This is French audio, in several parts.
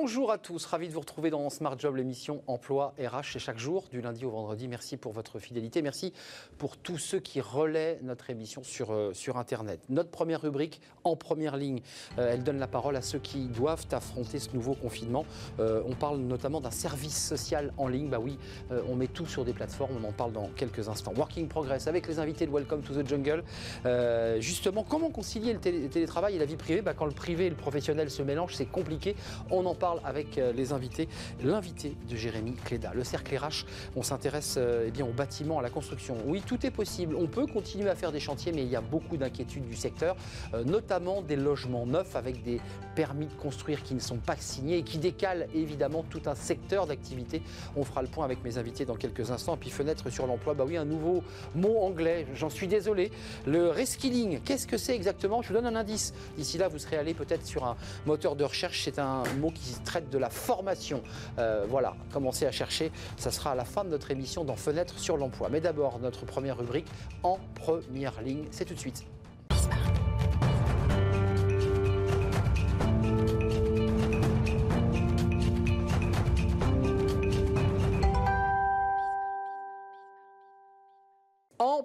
Bonjour à tous, ravi de vous retrouver dans Smart Job, l'émission Emploi RH. C'est chaque jour, du lundi au vendredi. Merci pour votre fidélité. Merci pour tous ceux qui relaient notre émission sur, euh, sur Internet. Notre première rubrique, en première ligne, euh, elle donne la parole à ceux qui doivent affronter ce nouveau confinement. Euh, on parle notamment d'un service social en ligne. Bah oui, on met tout sur des plateformes. On en parle dans quelques instants. Working Progress avec les invités de Welcome to the Jungle. justement, comment concilier le, télétravail et la vie privée? Bah, Quand le privé et le professionnel se mélangent, c'est compliqué. On en parle avec euh, les invités. L'invité de Jérémy Cléda, le cercle RH, on s'intéresse euh, eh bien, au bâtiment, à la construction. Oui, tout est possible. On peut continuer à faire des chantiers, mais il y a beaucoup d'inquiétudes du secteur, euh, notamment des logements neufs avec des permis de construire qui ne sont pas signés et qui décalent évidemment tout un secteur d'activité. On fera le point avec mes invités dans quelques instants. Puis fenêtre sur l'emploi, bah oui, un nouveau mot anglais, j'en suis désolé. Le reskilling, qu'est-ce que c'est exactement? Je vous donne un indice. D'ici là, vous serez allé peut-être sur un moteur de recherche. C'est un mot qui traite de la formation. Euh, voilà, commencez à chercher. Ça sera à la fin de notre émission dans Fenêtre sur l'emploi. Mais d'abord, notre première rubrique en première ligne. C'est tout de suite.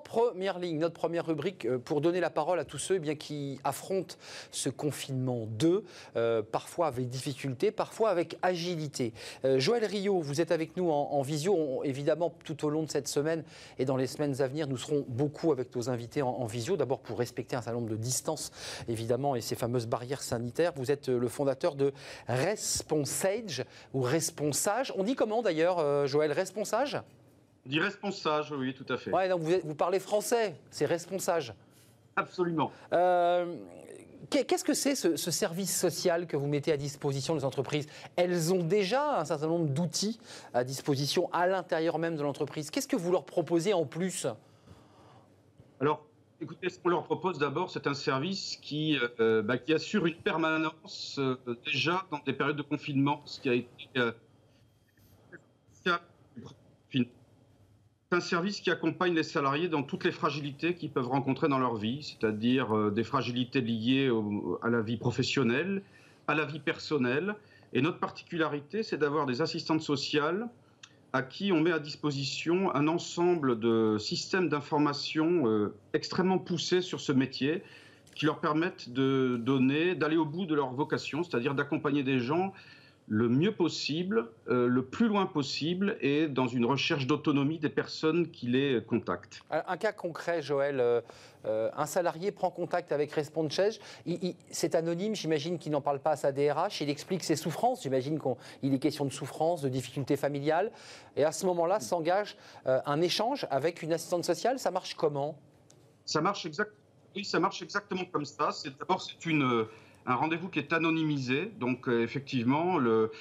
Première ligne, notre première rubrique, euh, pour donner la parole à tous ceux eh bien, qui affrontent ce confinement 2, euh, parfois avec difficulté, parfois avec agilité. Euh, Joël Rio, vous êtes avec nous en, visio. évidemment, tout au long de cette semaine et dans les semaines à venir, nous serons beaucoup avec nos invités en, visio. D'abord pour respecter un certain nombre de distances, évidemment, et ces fameuses barrières sanitaires. Vous êtes le fondateur de Responsage ou Responsage. On dit comment d'ailleurs, Joël? Responsage dit responsage, oui, tout à fait. Ouais, donc vous, vous parlez français, c'est responsage. Absolument. Euh, qu'est-ce que c'est ce, service social que vous mettez à disposition des entreprises? Elles ont déjà un certain nombre d'outils à disposition à l'intérieur même de l'entreprise. Qu'est-ce que vous leur proposez en plus? Alors, écoutez, ce qu'on leur propose d'abord, c'est un service qui, euh, bah, qui assure une permanence euh, déjà dans des périodes de confinement, ce qui a été un service qui accompagne les salariés dans toutes les fragilités qu'ils peuvent rencontrer dans leur vie, c'est-à-dire euh, des fragilités liées à la vie professionnelle, à la vie personnelle. Et notre particularité, c'est d'avoir des assistantes sociales à qui on met à disposition un ensemble de systèmes d'information euh, extrêmement poussés sur ce métier qui leur permettent de donner, d'aller au bout de leur vocation, c'est-à-dire d'accompagner des gens le mieux possible, euh, le plus loin possible et dans une recherche d'autonomie des personnes qui les contactent. Un cas concret, Joël, euh, euh, un salarié prend contact avec Responchege, c'est anonyme, j'imagine qu'il n'en parle pas à sa DRH, il explique ses souffrances, j'imagine qu'il est question de souffrance, de difficultés familiales, et à ce moment-là s'engage un échange avec une assistante sociale, ça marche comment? Ça marche exactement. Oui, ça marche exactement comme ça. D'abord, c'est une un rendez-vous qui est anonymisé. Donc, euh, effectivement, le,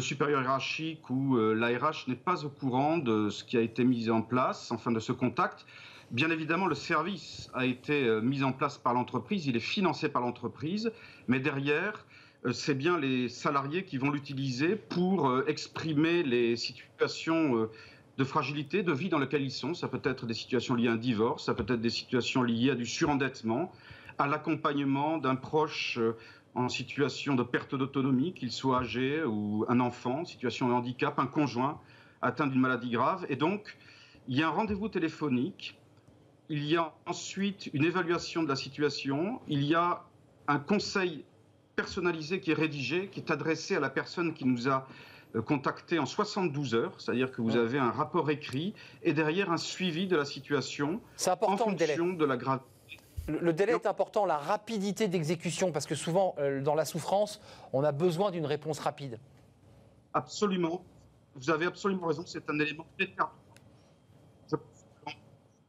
supérieur hiérarchique ou euh, l'ARH n'est pas au courant de ce qui a été mis en place, enfin de ce contact. Bien évidemment, le service a été euh, mis en place par l'entreprise, il est financé par l'entreprise, mais derrière, c'est bien les salariés qui vont l'utiliser pour exprimer les situations de fragilité, de vie dans lesquelles ils sont. Ça peut être des situations liées à un divorce, ça peut être des situations liées à du surendettement, à l'accompagnement d'un proche euh, en situation de perte d'autonomie, qu'il soit âgé ou un enfant, en situation de handicap, un conjoint atteint d'une maladie grave. Et donc, il y a un rendez-vous téléphonique, il y a ensuite une évaluation de la situation, il y a un conseil personnalisé qui est rédigé, qui est adressé à la personne qui nous a euh, contacté en 72 heures, c'est-à-dire que vous avez un rapport écrit et derrière un suivi de la situation en fonction de la gravité le, délai est important, la rapidité d'exécution, parce que souvent, euh, dans la souffrance, on a besoin d'une réponse rapide. Absolument. Vous avez absolument raison, c'est un élément déterminant.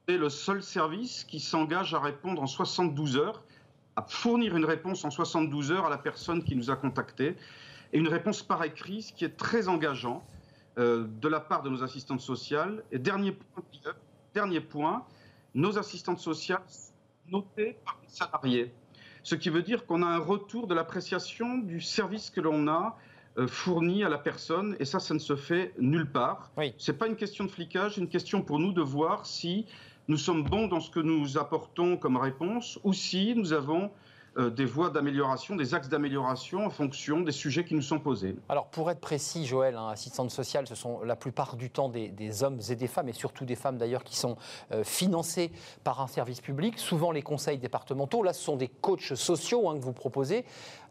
C'est le seul service qui s'engage à répondre en 72 heures, à fournir une réponse en 72 heures à la personne qui nous a contactés, et une réponse par écrit, ce qui est très engageant euh, de la part de nos assistantes sociales. Et dernier point, dernier point nos assistantes sociales noté par les salariés. Ce qui veut dire qu'on a un retour de l'appréciation du service que l'on a euh, fourni à la personne, et ça, ça ne se fait nulle part. Oui. Ce n'est pas une question de flicage, c'est une question pour nous de voir si nous sommes bons dans ce que nous apportons comme réponse, ou si nous avons des voies d'amélioration, des axes d'amélioration en fonction des sujets qui nous sont posés. Alors pour être précis, Joël, hein, assistante sociale, ce sont la plupart du temps des, hommes et des femmes, et surtout des femmes d'ailleurs, qui sont euh, financées par un service public, souvent les conseils départementaux. Là, ce sont des coachs sociaux hein, que vous proposez.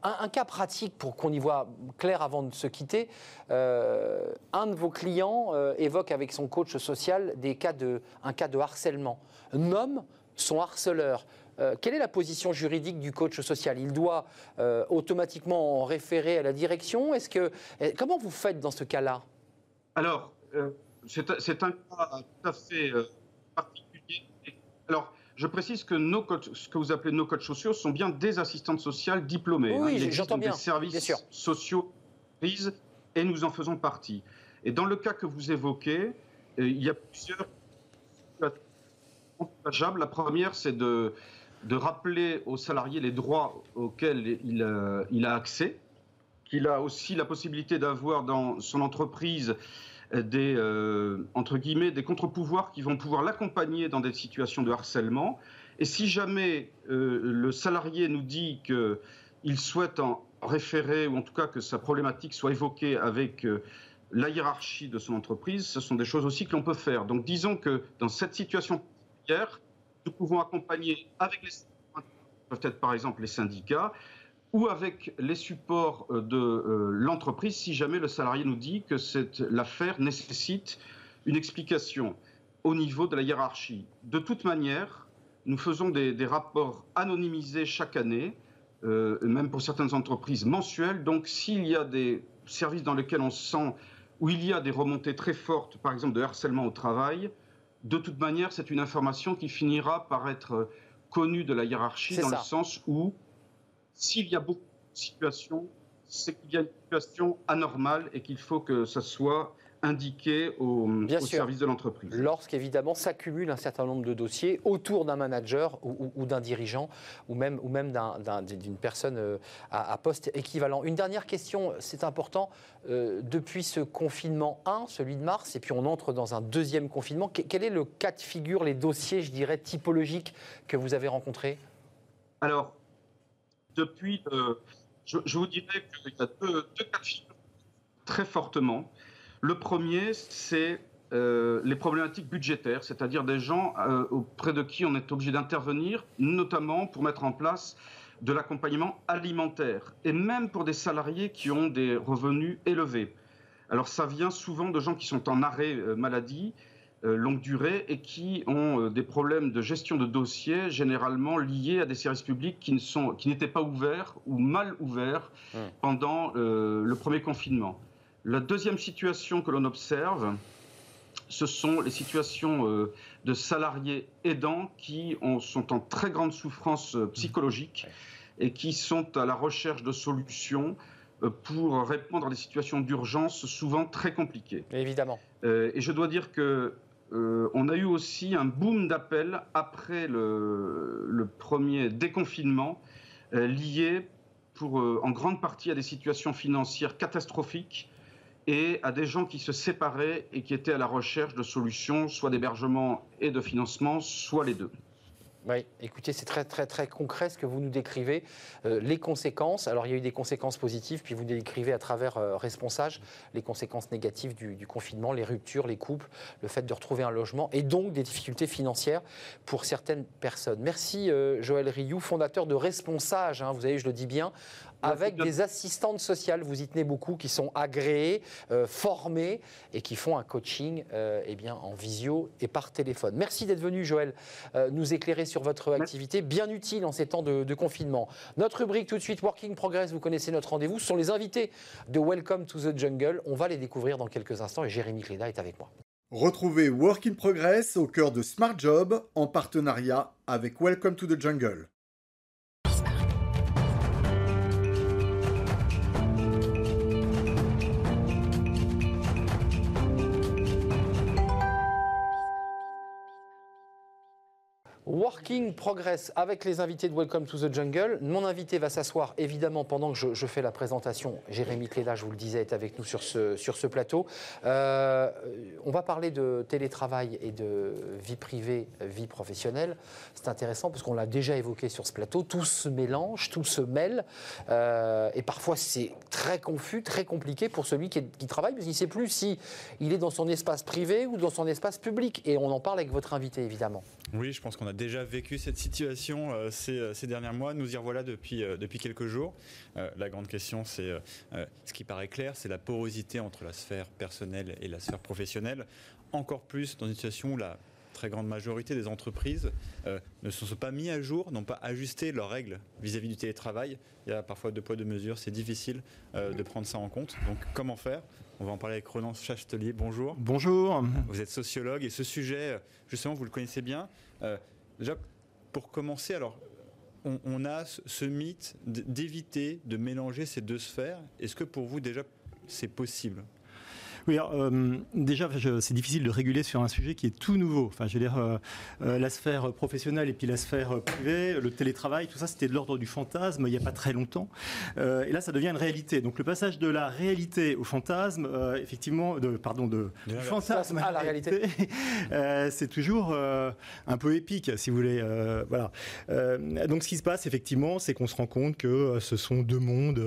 Un, cas pratique pour qu'on y voit clair avant de se quitter. Euh, un de vos clients évoque avec son coach social des cas de, un cas de harcèlement. Nomme son harceleur. Euh, quelle est la position juridique du coach social? Il doit euh, automatiquement en référer à la direction? Est-ce que eh, comment vous faites dans ce cas-là? Alors, euh, c'est un cas tout à fait particulier. Alors, je précise que nos ce que vous appelez nos coachs sociaux sont bien des assistantes sociales diplômées. Oui, hein. j'entends bien. Des services sociaux prises et nous en faisons partie. Et dans le cas que vous évoquez, il y a plusieurs la première, c'est de de rappeler aux salariés les droits auxquels il, euh, il a accès, qu'il a aussi la possibilité d'avoir dans son entreprise des, euh, entre guillemets, des contre-pouvoirs qui vont pouvoir l'accompagner dans des situations de harcèlement. Et si jamais euh, le salarié nous dit qu'il souhaite en référer, ou en tout cas que sa problématique soit évoquée avec la hiérarchie de son entreprise, ce sont des choses aussi que l'on peut faire. Donc disons que dans cette situation hier, nous pouvons accompagner avec les peut-être par exemple les syndicats ou avec les supports euh, de euh, l'entreprise si jamais le salarié nous dit que l'affaire nécessite une explication au niveau de la hiérarchie. De toute manière, nous faisons des, rapports anonymisés chaque année, euh, même pour certaines entreprises mensuels. Donc s'il y a des services dans lesquels on sent où il y a des remontées très fortes, par exemple de harcèlement au travail, de toute manière, c'est une information qui finira par être connue de la hiérarchie dans le sens où s'il y a beaucoup de situations, c'est qu'il y a une situation anormale et qu'il faut que ça soit indiqué au, service de l'entreprise. Lorsqu'évidemment s'accumule un certain nombre de dossiers autour d'un manager ou, d'un dirigeant ou même, ou même d'une personne euh, à, poste équivalent. Une dernière question, c'est important. Euh, depuis ce confinement 1, celui de mars, et puis on entre dans un deuxième confinement, quel est le cas de figure, les dossiers, je dirais, typologiques que vous avez rencontrés? Alors, depuis, euh, je, vous dirais qu'il y a deux, deux cas de figure très fortement. Le premier, c'est euh, les problématiques budgétaires, c'est-à-dire des gens euh, auprès de qui on est obligé d'intervenir, notamment pour mettre en place de l'accompagnement alimentaire, et même pour des salariés qui ont des revenus élevés. Alors ça vient souvent de gens qui sont en arrêt euh, maladie, longue durée, et qui ont des problèmes de gestion de dossiers, généralement liés à des services publics qui n'étaient pas ouverts ou mal ouverts mmh. pendant le premier confinement. La deuxième situation que l'on observe, ce sont les situations euh, de salariés aidants qui sont en très grande souffrance euh, psychologique et qui sont à la recherche de solutions euh, pour répondre à des situations d'urgence souvent très compliquées. Évidemment. et je dois dire que on a eu aussi un boom d'appels après le, le, premier déconfinement lié pour, en grande partie à des situations financières catastrophiques et à des gens qui se séparaient et qui étaient à la recherche de solutions, soit d'hébergement et de financement, soit les deux. Oui, écoutez, c'est très très très concret ce que vous nous décrivez. Euh, les conséquences, alors il y a eu des conséquences positives, puis vous décrivez à travers euh, Responsage les conséquences négatives du, confinement, les ruptures, les coupes, le fait de retrouver un logement et donc des difficultés financières pour certaines personnes. Merci euh, Joël Rioux, fondateur de Responsage, hein, vous savez, je le dis bien, avec des assistantes sociales, vous y tenez beaucoup, qui sont agréées, euh, formées et qui font un coaching euh, eh bien, en visio et par téléphone. Merci d'être venu, Joël, euh, nous éclairer sur votre activité, bien utile en ces temps de, confinement. Notre rubrique tout de suite, Working Progress, vous connaissez notre rendez-vous, ce sont les invités de Welcome to the Jungle. On va les découvrir dans quelques instants et Jérémy Cléda est avec moi. Retrouvez Working Progress au cœur de Smart Job en partenariat avec Welcome to the Jungle. Working Progress avec les invités de Welcome to the Jungle. Mon invité va s'asseoir évidemment pendant que je, fais la présentation. Jérémy Cléda, je vous le disais, est avec nous sur ce, sur ce plateau. Euh, on va parler de télétravail et de vie privée, vie professionnelle. C'est intéressant parce qu'on l'a déjà évoqué sur ce plateau. Tout se mélange, tout se mêle. Euh, et parfois c'est très confus, très compliqué pour celui qui, travaille parce qu'il ne sait plus si il est dans son espace privé ou dans son espace public. Et on en parle avec votre invité évidemment. Oui, je pense qu'on a déjà vécu cette situation euh, euh, ces, derniers mois. Nous y revoilà depuis, euh, depuis quelques jours. la grande question, c'est ce qui paraît clair, c'est la porosité entre la sphère personnelle et la sphère professionnelle. Encore plus dans une situation où la très grande majorité des entreprises ne se sont pas mis à jour, n'ont pas ajusté leurs règles vis-à-vis du télétravail. Il y a parfois deux poids, deux mesures, c'est difficile de prendre ça en compte. Donc comment faire? On va en parler avec Renan Chastelier. Bonjour. Bonjour. Vous êtes sociologue et ce sujet, justement, vous le connaissez bien. Déjà, pour commencer, alors, on, a ce mythe d'éviter de mélanger ces deux sphères. Est-ce que pour vous, déjà, c'est possible? Oui, euh, déjà, c'est difficile de réguler sur un sujet qui est tout nouveau. Enfin, je veux dire, euh, euh, la sphère professionnelle et puis la sphère privée, le télétravail, tout ça, c'était de l'ordre du fantasme il n'y a pas très longtemps. et là, ça devient une réalité. Donc, le passage de la réalité au fantasme, effectivement, de, pardon, de, du fantasme à la réalité, c'est toujours un peu épique, si vous voulez. voilà. donc, ce qui se passe, effectivement, c'est qu'on se rend compte que ce sont deux mondes,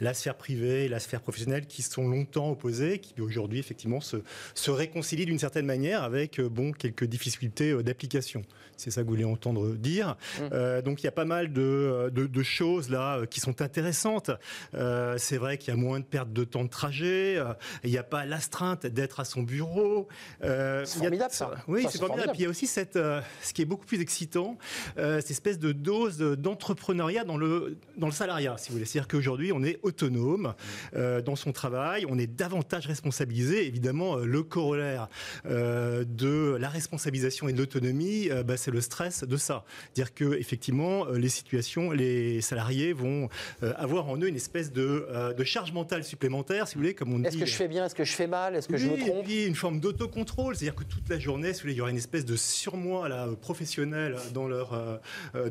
la sphère privée et la sphère professionnelle, qui sont longtemps opposés qui aujourd'hui effectivement se, se réconcilie d'une certaine manière avec euh, bon quelques difficultés euh, d'application. C'est ça que vous voulez entendre dire. Mmh. Euh, donc il y a pas mal de, de, choses là qui sont intéressantes. c'est vrai qu'il y a moins de perte de temps de trajet. il n'y a pas l'astreinte d'être à son bureau. c'est formidable ça. Oui, c'est formidable. Puis il y a aussi cette, ce qui est beaucoup plus excitant, cette espèce de dose d'entrepreneuriat dans le dans le salariat, si vous voulez. C'est-à-dire qu'aujourd'hui on est autonome mmh. dans son travail, on est davantage responsabilisé, évidemment, euh, le corollaire euh, de la responsabilisation et de l'autonomie, euh, bah, c'est le stress de ça. Dire que effectivement, les situations, les salariés vont avoir en eux une espèce de, de, charge mentale supplémentaire, si vous voulez, comme on dit. Est-ce que je fais bien Est-ce que je fais mal Est-ce que je me trompe Et puis une forme d'autocontrôle, c'est-à-dire que toute la journée, si vous voulez, il y aura une espèce de surmoi là, professionnel dans leur,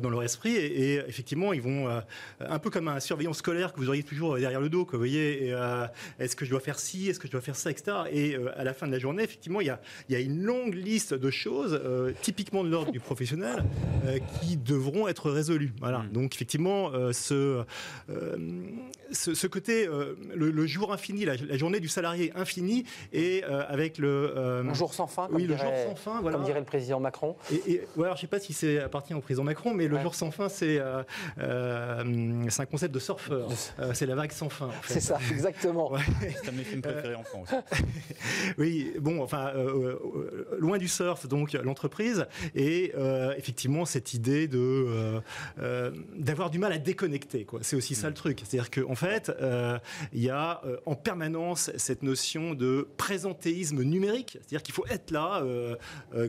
dans leur esprit, et, effectivement, ils vont un peu comme un surveillant scolaire que vous auriez toujours derrière le dos, vous voyez. Est-ce que je dois faire ci Est-ce que je dois faire ça, etc. Et euh, à la fin de la journée, effectivement, il y a, il y a une longue liste de choses, euh, typiquement de l'ordre du professionnel, euh, qui devront être résolues. Voilà. Mm. Donc, effectivement, ce, ce, côté, le, jour infini, la, journée du salarié infini, et avec le. un jour sans fin, comme, oui, dirait, le jour sans fin, voilà. comme dirait le président Macron. Et, et alors, je ne sais pas si c'est appartient au président Macron, mais le jour sans fin, c'est c'est un concept de surfeur. c'est la vague sans fin. C'est ça, exactement. C'est un de mes films préférés en France. oui, bon, enfin, euh, euh, loin du surf, donc l'entreprise, et euh, effectivement cette idée de d'avoir du mal à déconnecter. C'est aussi ça le truc. C'est-à-dire qu'en en fait, il y a en permanence cette notion de présentéisme numérique. C'est-à-dire qu'il faut être là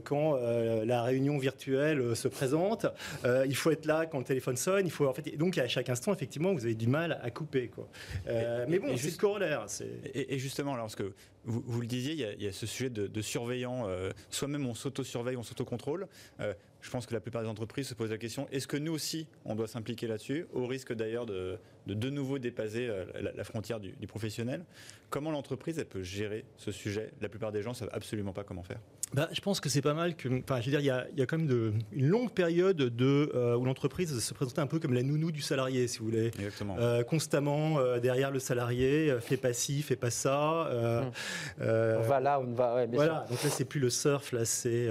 quand la réunion virtuelle se présente. il faut être là quand le téléphone sonne. Il faut en fait, donc à chaque instant, effectivement, vous avez du mal à couper. Quoi. mais bon, c'est le corollaire. Et, et, justement, alors, parce que vous, le disiez, il y, a, ce sujet de, surveillant, euh, soi-même on s'auto-surveille, on s'auto-contrôle. Euh, je pense que la plupart des entreprises se posent la question est-ce que nous aussi, on doit s'impliquer là-dessus, au risque d'ailleurs de, de, nouveau dépasser euh, la, frontière du, professionnel Comment l'entreprise elle peut gérer ce sujet? La plupart des gens ne savent absolument pas comment faire. Bah, je pense que c'est pas mal que. Enfin, je veux dire, il y a, il y a quand même de, une longue période de, euh, où l'entreprise se présentait un peu comme la nounou du salarié, si vous voulez. Exactement. Euh, constamment derrière le salarié, fais pas ci, fais pas ça. Hum. on va là, on va. Ouais, voilà. Donc là, c'est plus le surf, là, c'est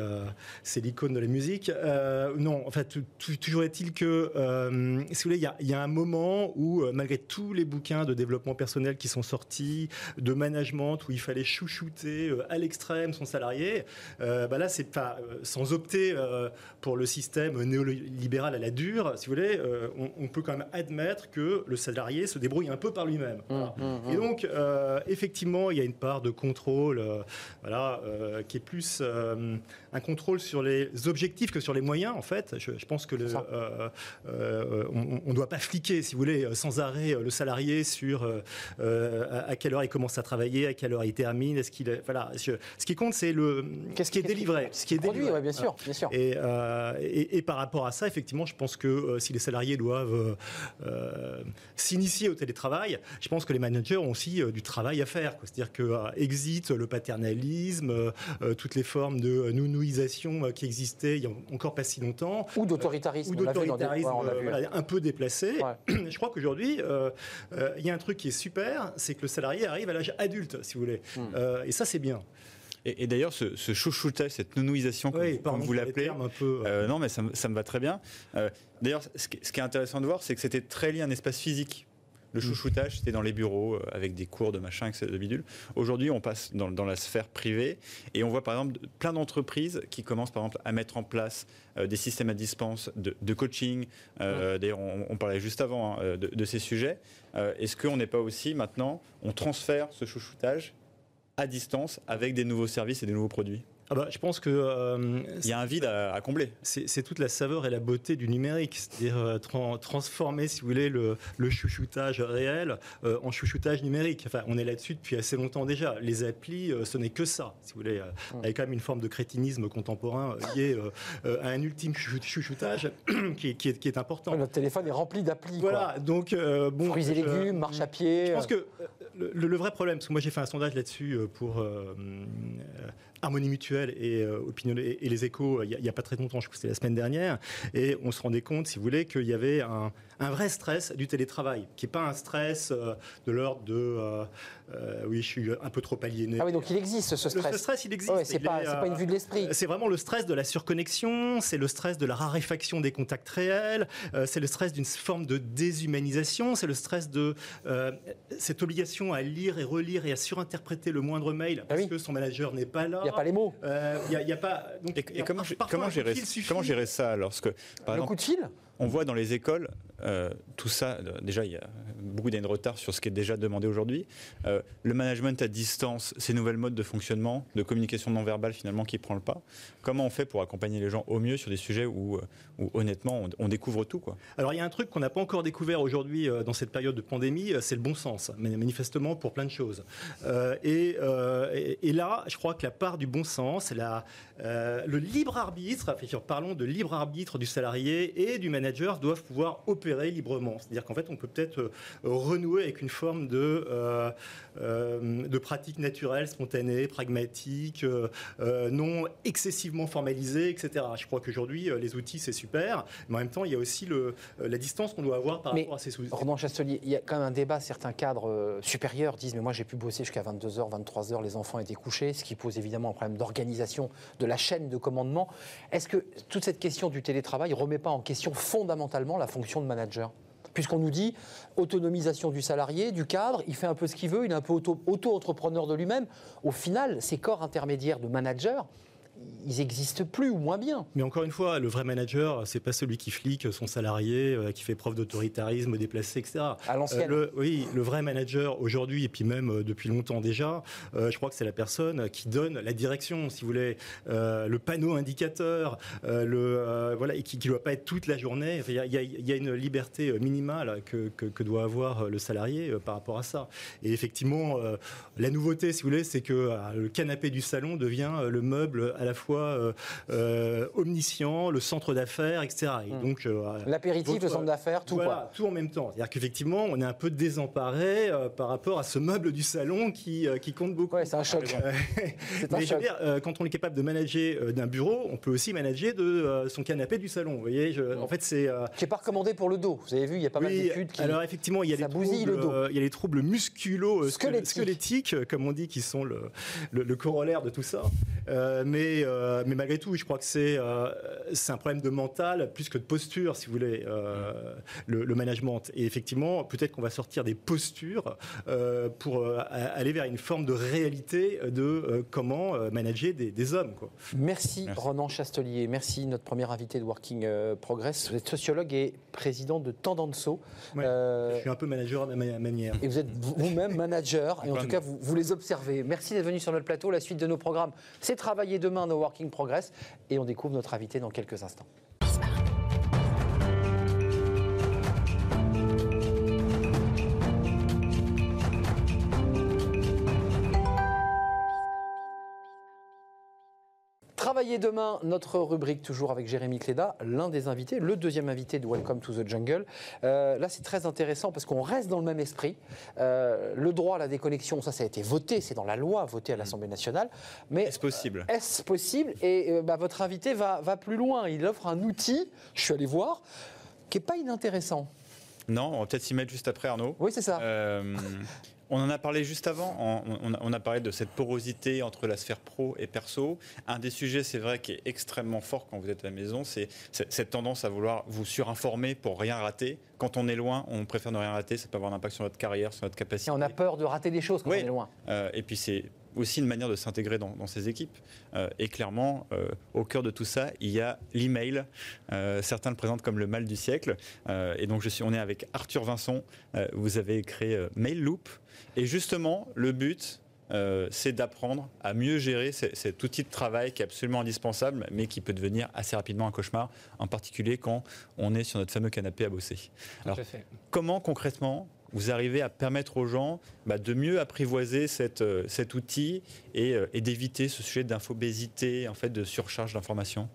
c'est l'icône de la musique. Euh, non, en fait, toujours est-il que, euh, si vous voulez, il y, a un moment où, euh, malgré tous les bouquins de développement personnel qui sont sortis, de management, où il fallait chouchouter à l'extrême son salarié, bah là, c'est pas sans opter pour le système néolibéral à la dure, si vous voulez, on, peut quand même admettre que le salarié se débrouille un peu par lui-même. Mmh, mmh, mmh. Et donc, effectivement, il y a une part de contrôle, voilà, qui est plus un contrôle sur les objectifs que sur les moyens, en fait. Je, pense que le, on ne doit pas fliquer, si vous voulez, sans arrêt le salarié sur à, quelle heure il commence à travailler, à quelle heure il termine, est-ce qu'il, voilà, ce qui compte, c'est le, ce qui est délivré, ce qui est délivré, bien sûr, bien sûr. Et, et, par rapport à ça, effectivement, je pense que si les salariés doivent s'initier au télétravail, je pense que les managers ont aussi du travail à faire. C'est-à-dire que exit le paternalisme, toutes les formes de nounouisation qui existaient il y a encore pas si longtemps. Ou d'autoritarisme. Ou d'autoritarisme un peu déplacé. Je crois qu'aujourd'hui, il y a un truc qui est super, c'est que le salarié arrive à l'âge adulte, si vous voulez. Hmm. et ça, c'est bien. Et, d'ailleurs, ce, ce, chouchoutage, cette nounouisation, comme, vous l'appelez, euh, non, mais ça, me va très bien. Euh, d'ailleurs, ce, qui est intéressant de voir, c'est que c'était très lié à un espace physique. Le mm. chouchoutage, c'était dans les bureaux, euh, avec des cours de machin, de bidule. Aujourd'hui, on passe dans, la sphère privée et on voit par exemple plein d'entreprises qui commencent par exemple à mettre en place des systèmes à dispense de, coaching. Mm. D'ailleurs, on, parlait juste avant hein, de, de, ces sujets. Est-ce qu'on n'est pas aussi maintenant, on transfère ce chouchoutage à distance avec des nouveaux services et des nouveaux produits? Ah bah, je pense que euh, il y a un vide à, combler. C'est toute la saveur et la beauté du numérique, c'est-à-dire euh, transformer, si vous voulez, le, chouchoutage réel euh, en chouchoutage numérique. Enfin, on est là-dessus depuis assez longtemps déjà. Les applis, ce n'est que ça, si vous voulez, mmh. avec quand même une forme de crétinisme contemporain lié à un ultime chouchoutage qui, est, qui, est, important. Notre téléphone est rempli d'applis. Voilà, donc bon. Fruits et légumes, marche à pied. Je pense que le, vrai problème, parce que moi j'ai fait un sondage là-dessus pour Harmonie Mutuelle et, euh, Opinion, et, les échos il n'y a, pas très longtemps, je crois que c'était la semaine dernière, et on se rendait compte, si vous voulez, qu'il y avait un, vrai stress du télétravail, qui n'est pas un stress euh, de l'ordre de euh, oui, je suis un peu trop aliéné. Ah oui, donc il existe ce stress. Le, stress, il existe. c'est pas, pas, une vue de l'esprit. C'est vraiment le stress de la surconnexion, c'est le stress de la raréfaction des contacts réels, c'est le stress d'une forme de déshumanisation, c'est le stress de cette obligation à lire et relire et à surinterpréter le moindre mail ah parce que son manager n'est pas là n'y a pas les mots. Il euh, y, a, pas. et, comment, comment gérer, comment gérer ça lorsque par le coup de fil on voit dans les écoles euh, tout ça. Déjà, il y a beaucoup d'années de retard sur ce qui est déjà demandé aujourd'hui. Euh, le management à distance, ces nouvelles modes de fonctionnement, de communication non verbale finalement qui prend le pas. Comment on fait pour accompagner les gens au mieux sur des sujets où, euh, honnêtement on, découvre tout quoi? Alors il y a un truc qu'on n'a pas encore découvert aujourd'hui dans cette période de pandémie, c'est le bon sens, manifestement pour plein de choses. Et, là, je crois que la part du bon sens, la, le libre arbitre, parlons de libre arbitre du salarié et du manager doivent pouvoir opérer librement. C'est-à-dire qu'en fait, on peut peut-être euh, renouer avec une forme de, euh, de pratique naturelle, spontanée, pragmatique, non excessivement formalisée, etc. Je crois qu'aujourd'hui, les outils, c'est super, mais en même temps, il y a aussi le, la distance qu'on doit avoir par rapport à ces outils. Ronan Chastelier, il y a quand même un débat. Certains cadres supérieurs disent Mais moi, j'ai pu bosser jusqu'à 22h, 23h, les enfants étaient couchés, ce qui pose évidemment un problème d'organisation de la chaîne de commandement. Est-ce que toute cette question du télétravail ne remet pas en question fond fondamentalement la fonction de manager? Puisqu'on nous dit autonomisation du salarié, du cadre, il fait un peu ce qu'il veut, il est un peu auto-entrepreneur de lui-même. Au final, ces corps intermédiaires de manager, ils existent plus ou moins bien. Mais encore une fois, le vrai manager, c'est pas celui qui flique son salarié, euh, qui fait preuve d'autoritarisme déplacé, etc. À l'ancienne. Euh, oui, le vrai manager aujourd'hui et puis même euh, depuis longtemps déjà, je crois que c'est la personne qui donne la direction, si vous voulez, le panneau indicateur, le voilà, et qui ne doit pas être toute la journée. Il y, a, une liberté minimale que, que, doit avoir le salarié par rapport à ça. Et effectivement, la nouveauté, si vous voulez, c'est que le canapé du salon devient le meuble à la fois euh, euh, omniscient, le centre d'affaires, etc. Hmm. donc euh, l'apéritif, le centre d'affaires, tout quoi. tout en même temps. C'est-à-dire qu'effectivement, on est un peu désemparé par rapport à ce meuble du salon qui, qui compte beaucoup. Ouais, c'est un choc. Mais je veux dire, quand on est capable de manager d'un bureau, on peut aussi manager de son canapé du salon. Vous voyez, je, en fait, c'est. Qui n'est pas recommandé pour le dos. Vous avez vu, il y a pas mal d'études qui. Alors effectivement, il y a les troubles, il y a les troubles musculo-squelettiques, comme on dit, qui sont le, le, corollaire de tout ça. mais mais, euh, mais malgré tout, je crois que c'est euh, c'est un problème de mental plus que de posture, si vous voulez, euh, le, le management. Et effectivement, peut-être qu'on va sortir des postures euh, pour euh, a- aller vers une forme de réalité de euh, comment euh, manager des, des hommes. Quoi. Merci, Merci. Ronan Chastelier. Merci notre premier invité de Working Progress. Vous êtes sociologue et président de Tendanso. Ouais. Euh, Je suis un peu manager à ma manière. et vous êtes vous-même manager, et en tout de cas, vous, vous les observez. Merci d'être venu sur notre plateau. La suite de nos programmes, c'est Travailler demain, nos Working Progress. Et on découvre notre invité dans quelques instants. Travailler demain, notre rubrique toujours avec Jérémy Cléda, l'un des invités, le deuxième invité de Welcome to the Jungle. Euh, là, c'est très intéressant parce qu'on reste dans le même esprit. Euh, le droit à la déconnexion, ça, ça a été voté, c'est dans la loi votée à l'Assemblée nationale. Mais Est-ce possible est-ce possible Et euh, bah, votre invité va, va plus loin. Il offre un outil, je suis allé voir, qui n'est pas inintéressant. Non, on va peut-être s'y mettre juste après, Arnaud. Oui, c'est ça. Euh, on en a parlé juste avant. On, on a- on a parlé de cette porosité entre la sphère pro et perso. Un des sujets, c'est vrai, qui est extrêmement fort quand vous êtes à la maison, c'est c'est- cette tendance à vouloir vous surinformer pour rien rater. Quand on est loin, on préfère ne rien rater. Ça peut avoir un impact sur notre carrière, sur notre capacité. Et on a peur de rater des choses quand Oui. on est loin. Euh, et puis c'est aussi une manière de s'intégrer dans, dans ces équipes. Euh, et clairement, euh, au cœur de tout ça, il y a l'email. Euh, certains le présentent comme le mal du siècle. Euh, et donc je suis, on est avec Arthur Vincent. Vous avez créé Mail Loop. Et justement, le but, euh, c'est d'apprendre à mieux gérer ce- cet outil de travail qui est absolument indispensable, mais qui peut devenir assez rapidement un cauchemar, en particulier quand on est sur notre fameux canapé à bosser. Alors, à comment concrètement vous arrivez à permettre aux gens bah, de mieux apprivoiser cette, euh, cet outil et, euh, et d'éviter ce sujet d'infobésité, en fait, de surcharge d'informations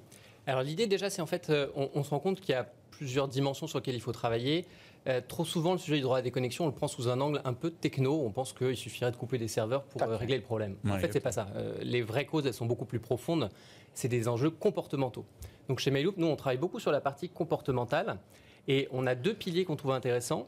Alors l'idée déjà, c'est en fait, euh, on, on se rend compte qu'il y a plusieurs dimensions sur lesquelles il faut travailler. Euh, trop souvent, le sujet du droit à la déconnexion, on le prend sous un angle un peu techno. On pense qu'il suffirait de couper des serveurs pour euh, régler le problème. en fait, c'est pas ça. Euh, les vraies causes, elles sont beaucoup plus profondes. C'est des enjeux comportementaux. Donc chez Mailloop, nous, on travaille beaucoup sur la partie comportementale. Et on a deux piliers qu'on trouve intéressants.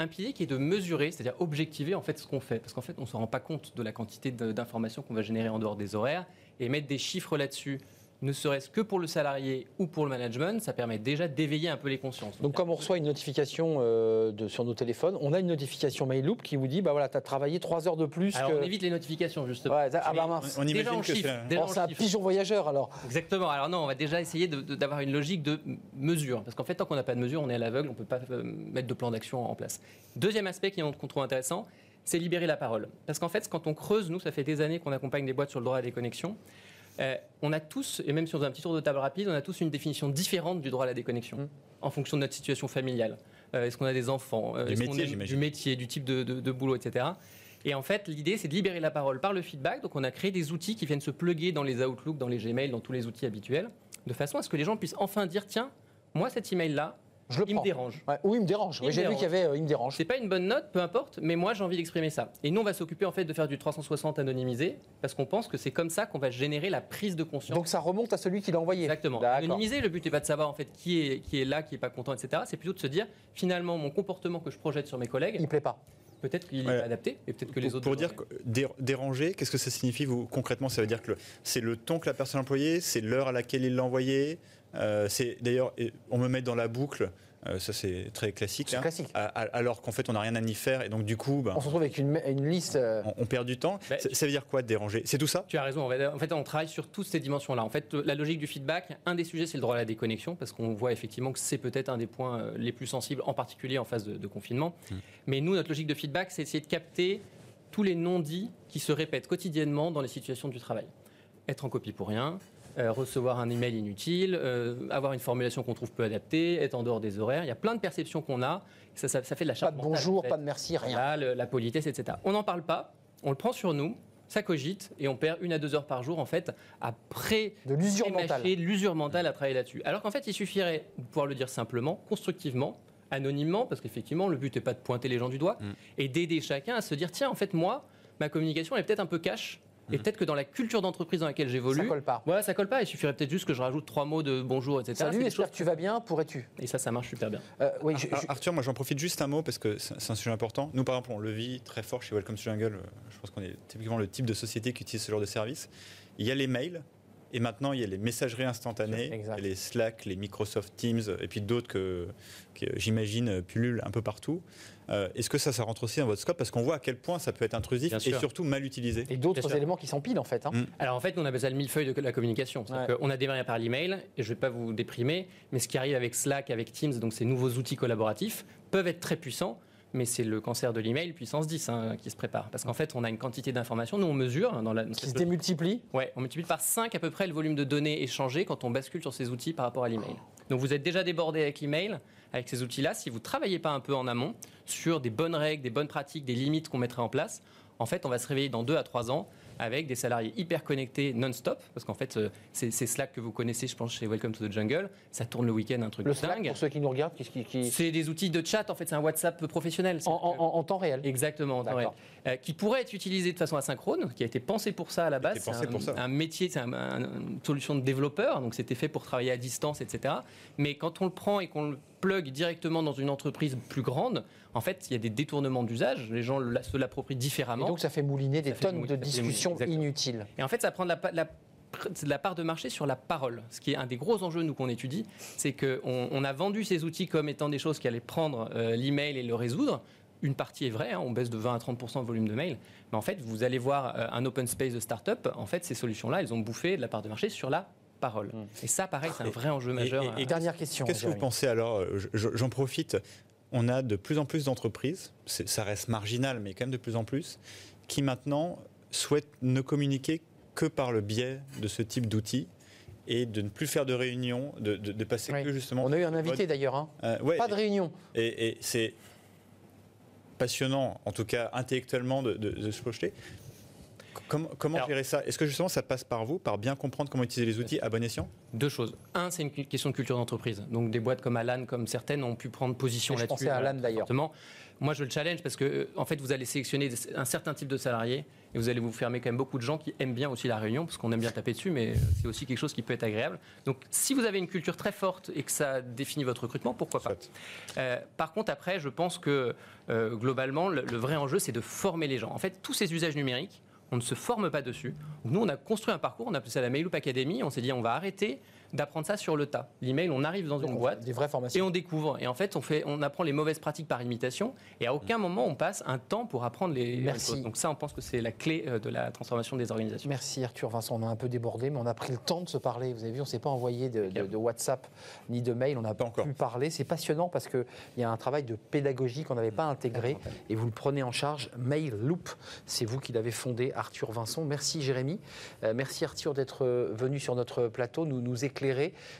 Un pilier qui est de mesurer, c'est-à-dire objectiver en fait ce qu'on fait, parce qu'en fait on ne se rend pas compte de la quantité d'informations qu'on va générer en dehors des horaires, et mettre des chiffres là-dessus, ne serait-ce que pour le salarié ou pour le management, ça permet déjà d'éveiller un peu les consciences. Donc, comme on reçoit une notification euh, de, sur nos téléphones, on a une notification Mail Loop qui vous dit bah voilà, tu as travaillé 3 heures de plus. Alors que... on évite les notifications justement. Ouais, ah bah mince. On Déjà imagine en que chiffres, c'est- déjà Oh, en c'est un chiffres. pigeon voyageur alors. Exactement. Alors non, on va déjà essayer de- de- d'avoir une logique de mesure. Parce qu'en fait, tant qu'on n'a pas de mesure, on est à l'aveugle, on ne peut pas euh, mettre de plan d'action en place. Deuxième aspect qui- qu'on trouve intéressant, c'est libérer la parole. Parce qu'en fait, quand on creuse, nous, ça fait des années qu'on accompagne des boîtes sur le droit à la déconnexion. Euh, on a tous, et même si on faisait un petit tour de table rapide, on a tous une définition différente du droit à la déconnexion, Mm. en fonction de notre situation familiale. Euh, Est-ce qu'on a des enfants Euh, Du métier. Du métier, du type de, de- de boulot, etc. Et en fait, l'idée, c'est de libérer la parole par le feedback. Donc, on a créé des outils qui viennent se plugger dans les Outlook, dans les Gmail, dans tous les outils habituels, de façon à ce que les gens puissent enfin dire tiens, moi, cet email-là, Je le il me dérange. Ouais, ou il me dérange. Oui, J'ai vu qu'il y avait euh, il me dérange. C'est pas une bonne note, peu importe, mais moi, j'ai envie d'exprimer ça. Et nous, on va s'occuper en fait de faire du 360 anonymisé, parce qu'on pense que c'est comme ça qu'on va générer la prise de conscience. Donc ça remonte à celui qui l'a envoyé. Exactement. Anonymiser, le but n'est pas de savoir en fait qui est, qui est là, qui est pas content, etc. C'est plutôt de se dire finalement mon comportement que je projette sur mes collègues, Il plaît pas. peut-être qu'il Ouais. est adapté et peut-être que les pour, autres. pour le dire devraient. que dé- déranger, qu'est-ce que ça signifie vous concrètement? Ça veut dire que c'est le ton que la personne a employé, c'est l'heure à laquelle il l'a envoyé. Euh, c'est d'ailleurs, on me met dans la boucle. euh, ça c'est très classique. C'est hein, classique. à- à- alors qu'en fait on n'a rien à y faire et donc du coup, ben, On se retrouve avec une, une liste. euh, on, on perd du temps. Bah, ça, ça veut dire quoi de déranger? C'est tout ça? Tu as raison. En fait, on travaille sur toutes ces dimensions-là. En fait, la logique du feedback, un des sujets, c'est le droit à la déconnexion, parce qu'on voit effectivement que c'est peut-être un des points les plus sensibles, en particulier en phase de, de confinement. Mais nous, notre logique de feedback, c'est essayer de capter tous les non-dits qui se répètent quotidiennement dans les situations du travail. Être en copie pour rien, euh, recevoir un email inutile, euh, avoir une formulation qu'on trouve peu adaptée, être en dehors des horaires. Il y a plein de perceptions qu'on a. Ça, ça- ça fait de la pas charge de mentale, bonjour, en fait. pas de merci, rien. Voilà, le- la politesse, etc. On n'en parle pas, on le prend sur nous, ça cogite, et on perd une à deux heures par jour, en fait, à pré De l'usure mentale. l'usure mentale à travailler là-dessus. Alors qu'en fait, il suffirait de pouvoir le dire simplement, constructivement, anonymement, parce qu'effectivement, le but n'est pas de pointer les gens du doigt, Mm. et d'aider chacun à se dire, tiens, en fait, moi, ma communication, elle est peut-être un peu cash, et peut-être que dans la culture d'entreprise dans laquelle Ça j'évolue, colle pas. voilà, ça colle pas, il suffirait peut-être juste que je rajoute trois mots de bonjour, etc. Salut, j'espère que tu vas bien, pourrais-tu Et ça, ça marche super bien. Euh, Oui, je- Ar- je- Arthur, moi j'en profite juste un mot parce que c'est un sujet important. Nous par exemple, on le vit très fort chez Welcome to Jungle. Euh, Je pense qu'on est typiquement le type de société qui utilise ce genre de service. Il y a les mails Et maintenant, il y a les messageries instantanées, Exact. les Slack, les Microsoft Teams, et puis d'autres que, que j'imagine pullulent un peu partout. Euh, Est-ce que ça, ça rentre aussi dans votre scope Parce qu'on voit à quel point ça peut être intrusif Bien et sûr. surtout mal utilisé. Et d'autres éléments qui s'empilent en fait. hein. Mm. Alors en fait, on appelle ça le millefeuille de la communication. Ouais. On a démarré par l'email, et je ne vais pas vous déprimer, mais ce qui arrive avec Slack, avec Teams, donc ces nouveaux outils collaboratifs, peuvent être très puissants, mais c'est le cancer de l'email puissance 10 hein, qui se prépare. Parce qu'en fait, on a une quantité d'informations, nous on mesure hein, dans la... dans Qui se démultiplient. Ouais, on multiplie par 5 à peu près le volume de données échangées quand on bascule sur ces outils par rapport à l'email. Donc vous êtes déjà débordé avec l'email, avec ces outils-là. Si vous ne travaillez pas un peu en amont sur des bonnes règles, des bonnes pratiques, des limites qu'on mettrait en place, en fait, on va se réveiller dans 2 à 3 ans avec des salariés hyper connectés non-stop. Parce qu'en fait, euh, c'est Slack que vous connaissez, je pense, chez Welcome to the Jungle. Ça tourne le week-end, un truc Le de Slack, dingue. pour ceux qui nous regardent, qui, qui- qui- C'est des outils de chat, en fait, c'est un WhatsApp professionnel. en, en- en- en temps réel. Exactement. Euh, qui pourrait être utilisé de façon asynchrone, qui a été pensé pour ça à la base. C'est un, pour ça. un métier, c'est un- un- une solution de développeur, donc c'était fait pour travailler à distance, etc. Mais quand on le prend et qu'on le plug directement dans une entreprise plus grande, en fait, il y a des détournements d'usage, les gens se l'approprient Et différemment. donc ça fait mouliner des tonnes de discussions inutiles. Et en fait, ça prend de la, part de marché sur la parole. Ce qui est un des gros enjeux, nous, qu'on étudie, c'est qu'on on a vendu ces outils comme étant des choses qui allaient prendre euh, l'email et le résoudre. Une partie est vraie, hein, on baisse de 20 à 30 le volume de mail. Mais en fait, vous allez voir euh, un open space de start-up. En fait, ces solutions-là, elles ont bouffé de la part de marché sur la parole. Et ça, pareil, c'est un vrai enjeu majeur. et- et- Dernière question. Qu'est-ce que vous pensez alors euh, je- je- J'en profite. On a de plus en plus d'entreprises, ça reste marginal, mais quand même de plus en plus, qui maintenant souhaitent ne communiquer que par le biais de ce type d'outils et de ne plus faire de réunions, de, de- de passer Oui. que justement. On a eu un invité d'ailleurs. hein. Euh, ouais, Pas de réunion. et, et c'est passionnant, en tout cas intellectuellement, de, de- de se projeter. Comment, comment Alors- gérer ça? Est-ce que justement ça passe par vous, par bien comprendre comment utiliser les outils à bon escient? Deux choses. Un, c'est une question de culture d'entreprise. Donc des boîtes comme Alan, comme certaines, ont pu prendre position Je là-dessus. pensais à Alan, d'ailleurs. Moi, je le challenge parce que, euh, en fait, vous allez sélectionner un certain type de salariés et vous allez vous fermer quand même beaucoup de gens qui aiment bien aussi la réunion, parce qu'on aime bien taper dessus, mais c'est aussi quelque chose qui peut être agréable. Donc, si vous avez une culture très forte et que ça définit votre recrutement, pourquoi pas? Euh, par contre, après, je pense que euh, globalement, le, le vrai enjeu, c'est de former les gens. En fait, tous ces usages numériques, on ne se forme pas dessus. Nous, on a construit un parcours, on appelé ça la Mailoop Academy. On s'est dit, on va arrêter d'apprendre ça sur le tas. L'email, on arrive dans Donc, une on boîte. Des vraies Et formations. on découvre. Et en fait, on, fait, on apprend les mauvaises pratiques par imitation. Et à aucun moment, on passe un temps pour apprendre les, Merci. choses. Donc ça, on pense que c'est la clé euh, de la transformation des organisations. Merci Arthur Vincent, on a un peu débordé, mais on a pris le temps de se parler. Vous avez vu, on ne s'est pas envoyé de, de- de WhatsApp ni de mail, on n'a Pas encore. pu parler. C'est passionnant parce qu'il y a un travail de pédagogie qu'on n'avait pas intégré et vous le prenez en charge. Mail Loop, c'est vous qui l'avez fondé, Arthur Vincent. Merci Jérémy. Euh, merci Arthur d'être euh, venu sur notre plateau, nous, nous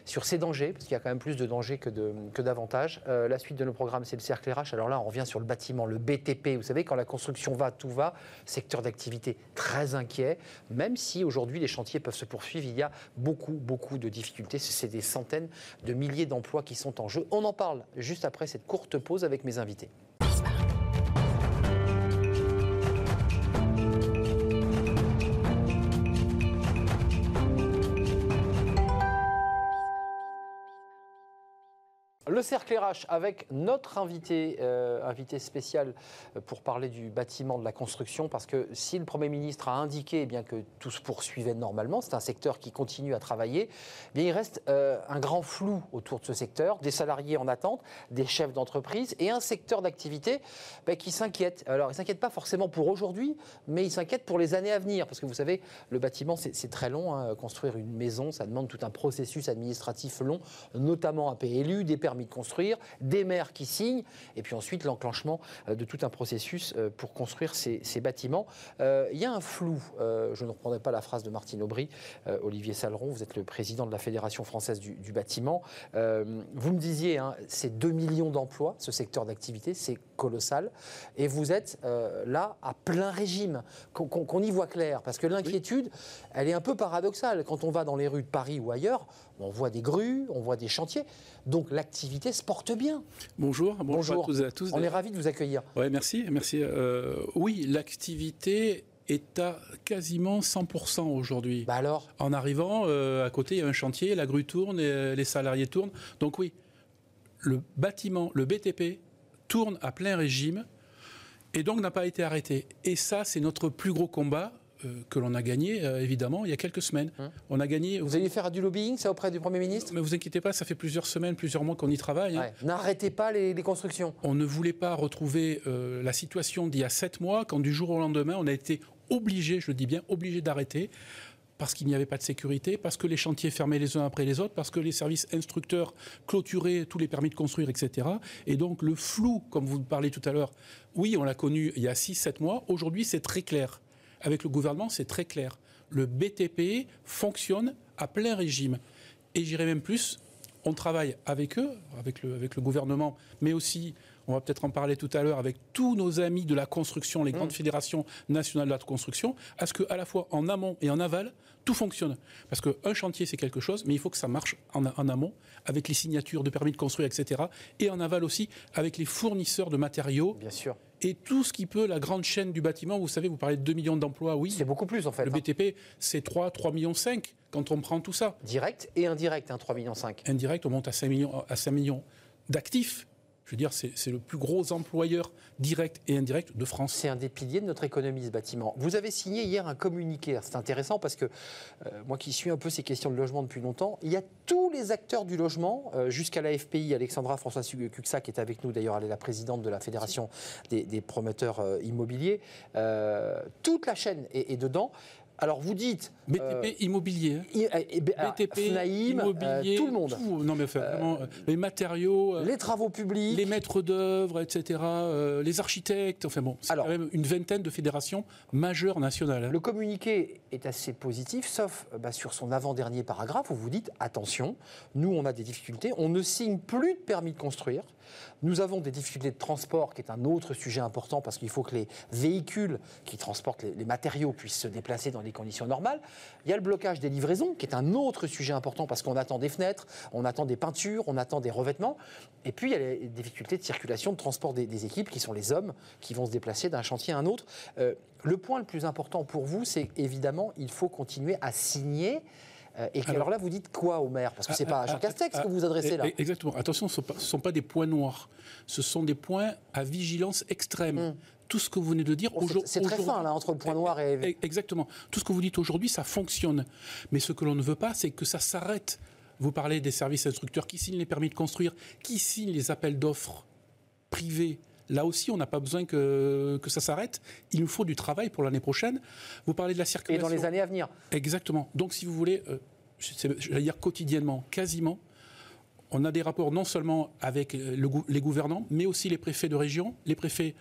sur ces dangers, parce qu'il y a quand même plus de dangers que d'avantages. Euh, la suite de nos programmes, c'est le cercle RH. Alors là, on revient sur le bâtiment, le BTP. Vous savez, quand la construction va, tout va. Secteur d'activité très inquiet, même si aujourd'hui les chantiers peuvent se poursuivre, il y a beaucoup, beaucoup de difficultés. C'est des centaines de milliers d'emplois qui sont en jeu. On en parle juste après cette courte pause avec mes invités. Le cercle RH avec notre invité, euh, invité spécial euh, pour parler du bâtiment de la construction, parce que si le Premier ministre a indiqué eh bien, que tout se poursuivait normalement, c'est un secteur qui continue à travailler, eh bien, il reste euh, un grand flou autour de ce secteur, des salariés en attente, des chefs d'entreprise et un secteur d'activité ben, qui s'inquiète. Alors, il ne s'inquiète pas forcément pour aujourd'hui, mais il s'inquiète pour les années à venir, parce que vous savez, le bâtiment, c'est très long. hein. Construire une maison, ça demande tout un processus administratif long, notamment un PLU, des permis construire, des maires qui signent, et puis ensuite l'enclenchement euh, de tout un processus euh, pour construire ces, bâtiments. Euh, Il y a un flou, je ne reprendrai pas la phrase de Martine Aubry, Olivier Saleron, vous êtes le président de la Fédération française du, bâtiment. Vous me disiez, hein, c'est 2 millions d'emplois, ce secteur d'activité, c'est colossal, et vous êtes euh, là à plein régime, qu'on y voit clair, parce que l'inquiétude, elle est un peu paradoxale. Quand on va dans les rues de Paris ou ailleurs, on voit des grues, on voit des chantiers, donc l'activité se porte bien. Bonjour, bonjour, Bonjour. à tous et à tous. On est ravis de vous accueillir. Ouais, merci, merci. Euh, oui, l'activité est à quasiment 100% aujourd'hui. Bah alors? En arrivant, euh, à côté, il y a un chantier, la grue tourne, et, les salariés tournent. Donc oui, le bâtiment, le BTP, tourne à plein régime et donc n'a pas été arrêté. Et ça, c'est notre plus gros combat. euh, que l'on a gagné, euh, évidemment, il y a quelques semaines. Hum. On a gagné. Vous allez faire du lobbying, ça, auprès du Premier ministre? Mais vous inquiétez pas, ça fait plusieurs semaines, plusieurs mois qu'on y travaille. hein. N'arrêtez pas les, les constructions. On ne voulait pas retrouver euh, la situation d'il y a sept mois, quand du jour au lendemain, on a été obligé, je le dis bien, obligé d'arrêter parce qu'il n'y avait pas de sécurité, parce que les chantiers fermaient les uns après les autres, parce que les services instructeurs clôturaient tous les permis de construire, etc. Et donc le flou, comme vous parlez tout à l'heure, oui, on l'a connu il y a 6-7 mois, aujourd'hui c'est très clair. Avec le gouvernement, c'est très clair. Le BTP fonctionne à plein régime. Et j'irai même plus, on travaille avec eux, avec le, avec le gouvernement, mais aussi, on va peut-être en parler tout à l'heure, avec tous nos amis de la construction, les grandes fédérations nationales de la construction, à ce qu'à la fois en amont et en aval, tout fonctionne. Parce qu'un chantier, c'est quelque chose, mais il faut que ça marche en, en amont, avec les signatures de permis de construire, etc. Et en aval aussi, avec les fournisseurs de matériaux Bien sûr. et tout ce qui peut, la grande chaîne du bâtiment. Vous savez, vous parlez de 2 millions d'emplois, oui. C'est beaucoup plus, en fait. Le hein. BTP, c'est 3, 3 millions 5 quand on prend tout ça. Direct et indirect, hein, 3,5 millions. Indirect, on monte à 5 millions, à 5 millions d'actifs. Je veux dire, c'est le plus gros employeur direct et indirect de France. C'est un des piliers de notre économie, ce bâtiment. Vous avez signé hier un communiqué. C'est intéressant parce que euh, moi qui suis un peu ces questions de logement depuis longtemps, il y a tous les acteurs du logement, euh, jusqu'à la FPI, Alexandra François Cuxa, qui est avec nous d'ailleurs, elle est la présidente de la Fédération des, des promoteurs euh, immobiliers. Euh, toute la chaîne est, est dedans. Alors vous dites. BTP euh, immobilier. hein. I- eh ben, alors, BTP, Fnaïm, euh, immobilier, tout le monde. tout. Non mais enfin, vraiment, euh, les matériaux, Les travaux publics. les maîtres d'œuvre, etc., les architectes, enfin bon, c'est quand même une vingtaine de fédérations majeures nationales. hein. Le communiqué est assez positif, sauf bah, sur son avant-dernier paragraphe où vous dites attention, nous on a des difficultés, on ne signe plus de permis de construire. Nous avons des difficultés de transport, qui est un autre sujet important parce qu'il faut que les véhicules qui transportent les, matériaux puissent se déplacer dans des conditions normales. Il y a le blocage des livraisons, qui est un autre sujet important parce qu'on attend des fenêtres, on attend des peintures, on attend des revêtements. Et puis il y a les difficultés de circulation, de transport des, des équipes, qui sont les hommes qui vont se déplacer d'un chantier à un autre. Euh, le point le plus important pour vous, c'est évidemment, il faut continuer à signer. Euh, et alors, Alors- là, vous dites quoi au maire? Parce que c'est Ah, pas à ah, Jean Castex ah, que vous vous adressez là. eh, Exactement. Attention, ce ne sont pas des points noirs. Ce sont des points à vigilance extrême. Tout ce que vous venez de dire Bon, aujourd'hui- c'est très fin là entre le point noir et. Eh, Exactement. Tout ce que vous dites aujourd'hui, ça fonctionne. Mais ce que l'on ne veut pas, c'est que ça s'arrête. Vous parlez des services instructeurs qui signent les permis de construire, qui signent les appels d'offres privés. Là aussi, on n'a pas besoin que, que ça s'arrête. Il nous faut du travail pour l'année prochaine. Vous parlez de la Et circulation. dans les années à venir. Exactement. Donc, si vous voulez, euh, j'allais dire quotidiennement, quasiment, on a des rapports non seulement avec euh, le les gouvernants, mais aussi les préfets de région, les préfets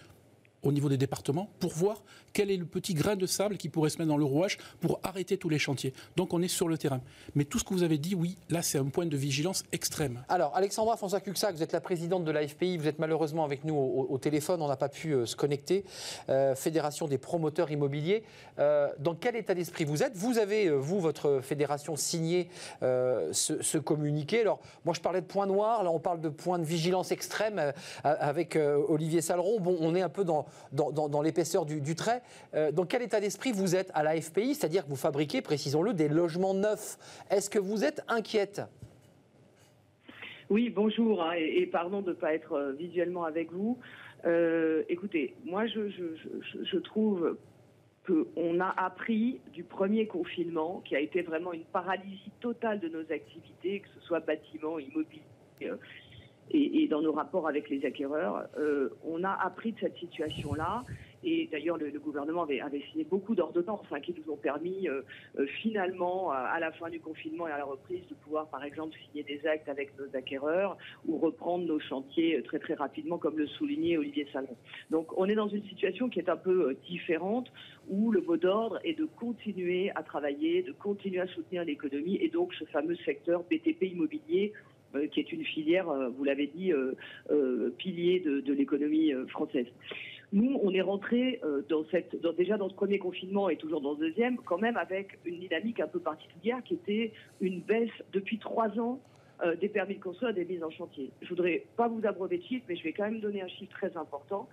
au niveau des départements, pour voir quel est le petit grain de sable qui pourrait se mettre dans le rouage pour arrêter tous les chantiers. Donc, on est sur le terrain. Mais tout ce que vous avez dit, oui, là, c'est un point de vigilance extrême. Alors, Alexandra François Cuxac, vous êtes la présidente de la FPI, vous êtes malheureusement avec nous au, téléphone, on n'a pas pu euh, se connecter. Euh, fédération des promoteurs immobiliers. Euh, dans quel état d'esprit vous êtes? Vous avez, vous, votre fédération, signé ce, communiqué. Alors, moi, je parlais de point noir, là, on parle de point de vigilance extrême avec Olivier Saleron. Bon, on est un peu dans, l'épaisseur du trait. Euh, dans quel état d'esprit vous êtes à la FPI C'est-à-dire que vous fabriquez, précisons-le, des logements neufs? Est-ce que vous êtes inquiète? Oui, bonjour, hein, et, pardon de ne pas être euh, visuellement avec vous. Euh, écoutez, moi je, trouve qu'on a appris du premier confinement, qui a été vraiment une paralysie totale de nos activités, que ce soit bâtiment, immobilier et, dans nos rapports avec les acquéreurs. On a appris de cette situation-là. Et d'ailleurs, le, gouvernement avait, avait signé beaucoup d'ordonnances qui nous ont permis euh, euh, finalement, à, à la fin du confinement et à la reprise, de pouvoir, par exemple, signer des actes avec nos acquéreurs ou reprendre nos chantiers euh, très très rapidement, comme le soulignait Olivier Salon. Donc, on est dans une situation qui est un peu euh, différente, où le mot d'ordre est de continuer à travailler, de continuer à soutenir l'économie et donc ce fameux secteur BTP immobilier euh, qui est une filière, euh, vous l'avez dit, euh, euh, pilier de, l'économie euh, française. Nous, on est rentré euh, déjà dans ce premier confinement et toujours dans ce deuxième, quand même avec une dynamique un peu particulière qui était une baisse depuis trois ans euh, des permis de construire des mises en chantier. Je voudrais pas vous abreuver de chiffres, mais je vais quand même donner un chiffre très important.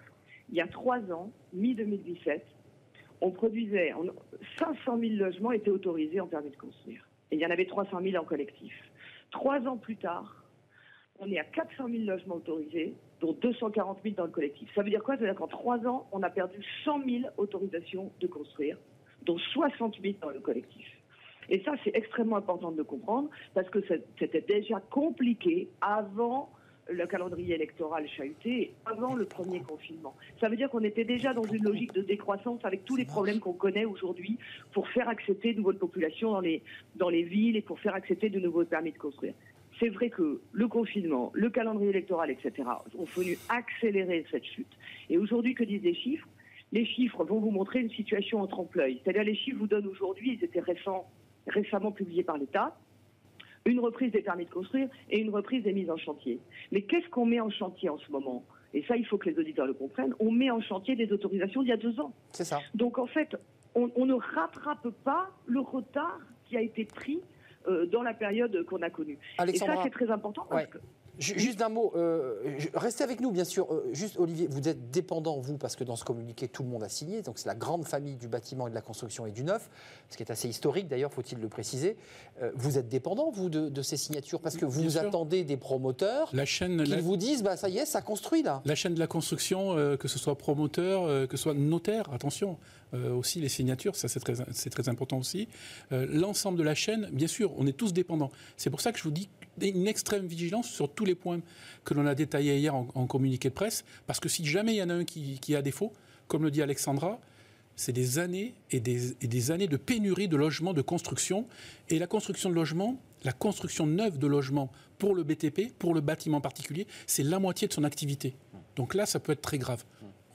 Il y a trois ans, mi-2017, on produisait on- 500 000 logements étaient autorisés en permis de construire. Et il y en avait 300 000 en collectif. Trois ans plus tard, on est à 400 000 logements autorisés, dont 240 000 dans le collectif. Ça veut dire quoi? Ça veut dire qu'en trois ans, on a perdu 100 000 autorisations de construire. dont 68 dans le collectif. Et ça, c'est extrêmement important de le comprendre parce que c'était déjà compliqué avant le calendrier électoral chahuté avant le premier confinement. Ça veut dire qu'on était déjà dans une logique de décroissance avec tous les problèmes qu'on connaît aujourd'hui pour faire accepter de nouvelles populations dans les, dans les villes et pour faire accepter de nouveaux permis de construire. C'est vrai que le confinement, le calendrier électoral, etc., ont venu accélérer cette chute. Et aujourd'hui, que disent les chiffres? Les chiffres vont vous montrer une situation en trompe-l'œil. C'est-à-dire les chiffres vous donnent aujourd'hui, ils étaient récents, récemment publiés par l'État, une reprise des permis de construire et une reprise des mises en chantier. Mais qu'est-ce qu'on met en chantier en ce moment? Et ça, il faut que les auditeurs le comprennent. On met en chantier des autorisations d'il y a deux ans. C'est ça. Donc en fait, on, ne rattrape pas le retard qui a été pris dans la période qu'on a connue. Et ça, c'est très important parce que Juste un mot, euh, restez avec nous bien sûr. Euh, juste Olivier, vous êtes dépendant, vous, parce que dans ce communiqué, tout le monde a signé. Donc c'est la grande famille du bâtiment et de la construction et du neuf, ce qui est assez historique d'ailleurs, faut-il le préciser. Euh, vous êtes dépendant, vous, de, ces signatures, parce que vous attendez des promoteurs la chaîne, qui vous disent, bah, ça y est, ça construit là. La chaîne de la construction, que ce soit promoteur, que ce soit notaire, attention, aussi les signatures, ça c'est très, très important aussi. L'ensemble de la chaîne, bien sûr, on est tous dépendants. C'est pour ça que je vous dis une extrême vigilance sur tous les points que l'on a détaillés hier en, communiqué de presse, parce que si jamais il y en a un qui, a défaut, comme le dit Alexandra, c'est des années et des, années de pénurie de logements, de construction. Et la construction de logements, la construction neuve de logements pour le BTP, pour le bâtiment particulier, c'est la moitié de son activité. Donc là, ça peut être très grave.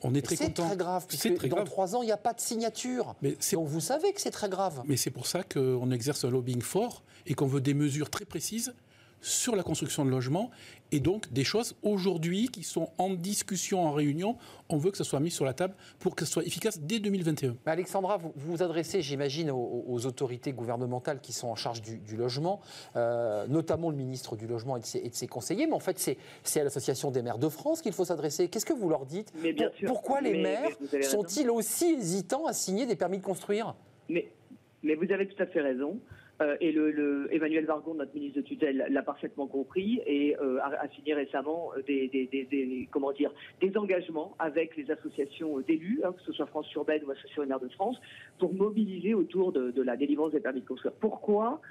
On est très content. C'est très grave, puisque dans trois ans, il n'y a pas de signature. Mais Donc vous savez que c'est très grave. Mais c'est pour ça qu'on exerce un lobbying fort et qu'on veut des mesures très précises sur la construction de logements et donc des choses aujourd'hui qui sont en discussion, en réunion. On veut que ça soit mis sur la table pour que ce soit efficace dès 2021. Alexandra, vous vous adressez, j'imagine, aux, autorités gouvernementales qui sont en charge du, logement, euh, notamment le ministre du Logement et de, ses, conseillers, mais en fait c'est à l'Association des maires de France qu'il faut s'adresser. Qu'est-ce que vous leur dites Pourquoi les maires sont-ils aussi hésitants à signer des permis de construire? Mais, mais vous avez tout à fait raison. Euh, et le, Emmanuel Vargon, notre ministre de tutelle, l'a parfaitement compris et euh, a, signé récemment euh, des, comment dire, des engagements avec les associations d'élus, hein, que ce soit France Urbaine ou Association des maires de France, pour mobiliser autour de, la délivrance des permis de construire. Pourquoi,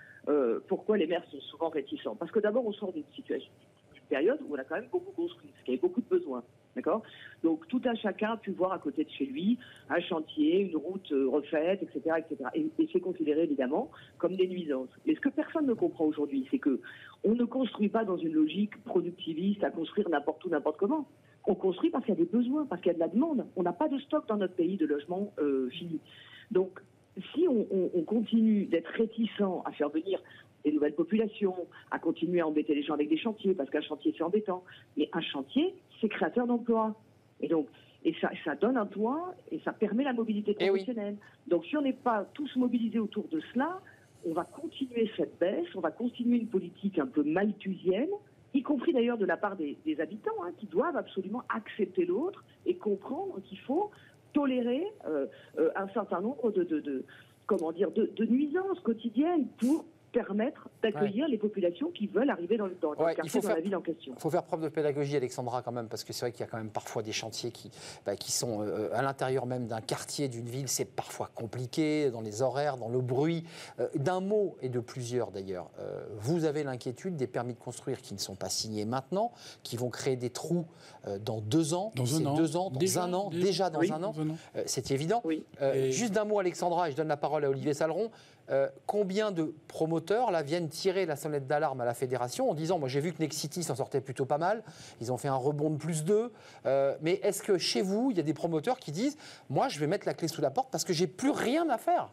pourquoi les maires sont souvent réticents? Parce que d'abord, on sort d'une situation, d'une période où on a quand même beaucoup construit, parce qu'il y avait beaucoup de besoins. D'accord Donc tout un chacun a pu voir à côté de chez lui un chantier, une route euh, refaite, etc. etc. Et, c'est considéré évidemment comme des nuisances. Mais ce que personne ne comprend aujourd'hui, c'est que on ne construit pas dans une logique productiviste à construire n'importe où, n'importe comment. On construit parce qu'il y a des besoins, parce qu'il y a de la demande. On n'a pas de stock dans notre pays de logements euh, finis. Donc si on, on continue d'être réticent à faire venir des nouvelles populations, à continuer à embêter les gens avec des chantiers, parce qu'un chantier c'est embêtant, mais un chantier, c'est créateur d'emplois. Et donc, et ça, ça, donne un toit et ça permet la mobilité eh professionnelle. Donc si on n'est pas tous mobilisés autour de cela, on va continuer cette baisse, on va continuer une politique un peu malthusienne, y compris d'ailleurs de la part des, habitants, hein, qui doivent absolument accepter l'autre et comprendre qu'il faut tolérer euh, euh, un certain nombre de, de comment dire, de, de, nuisances quotidiennes pour permettre d'accueillir les populations qui veulent arriver dans, le, dans, dans quartier, dans la ville en question. Il faut faire preuve de pédagogie, Alexandra, quand même, parce que c'est vrai qu'il y a quand même parfois des chantiers qui, bah, qui sont euh, à l'intérieur même d'un quartier, d'une ville. C'est parfois compliqué dans les horaires, dans le bruit. Euh, d'un mot et de plusieurs d'ailleurs, euh, vous avez l'inquiétude des permis de construire qui ne sont pas signés maintenant, qui vont créer des trous dans deux ans, dans un an, deux ans, dans un an, déjà, dans un an. c'est évident. Juste d'un mot, Alexandra, et je donne la parole à Olivier Saleron. Euh, combien de promoteurs là, viennent tirer la sonnette d'alarme à la fédération en disant Moi, j'ai vu que Nexity s'en sortait plutôt pas mal, ils ont fait un rebond de plus 2. Euh, mais est-ce que chez vous, il y a des promoteurs qui disent Moi, je vais mettre la clé sous la porte parce que j'ai plus rien à faire?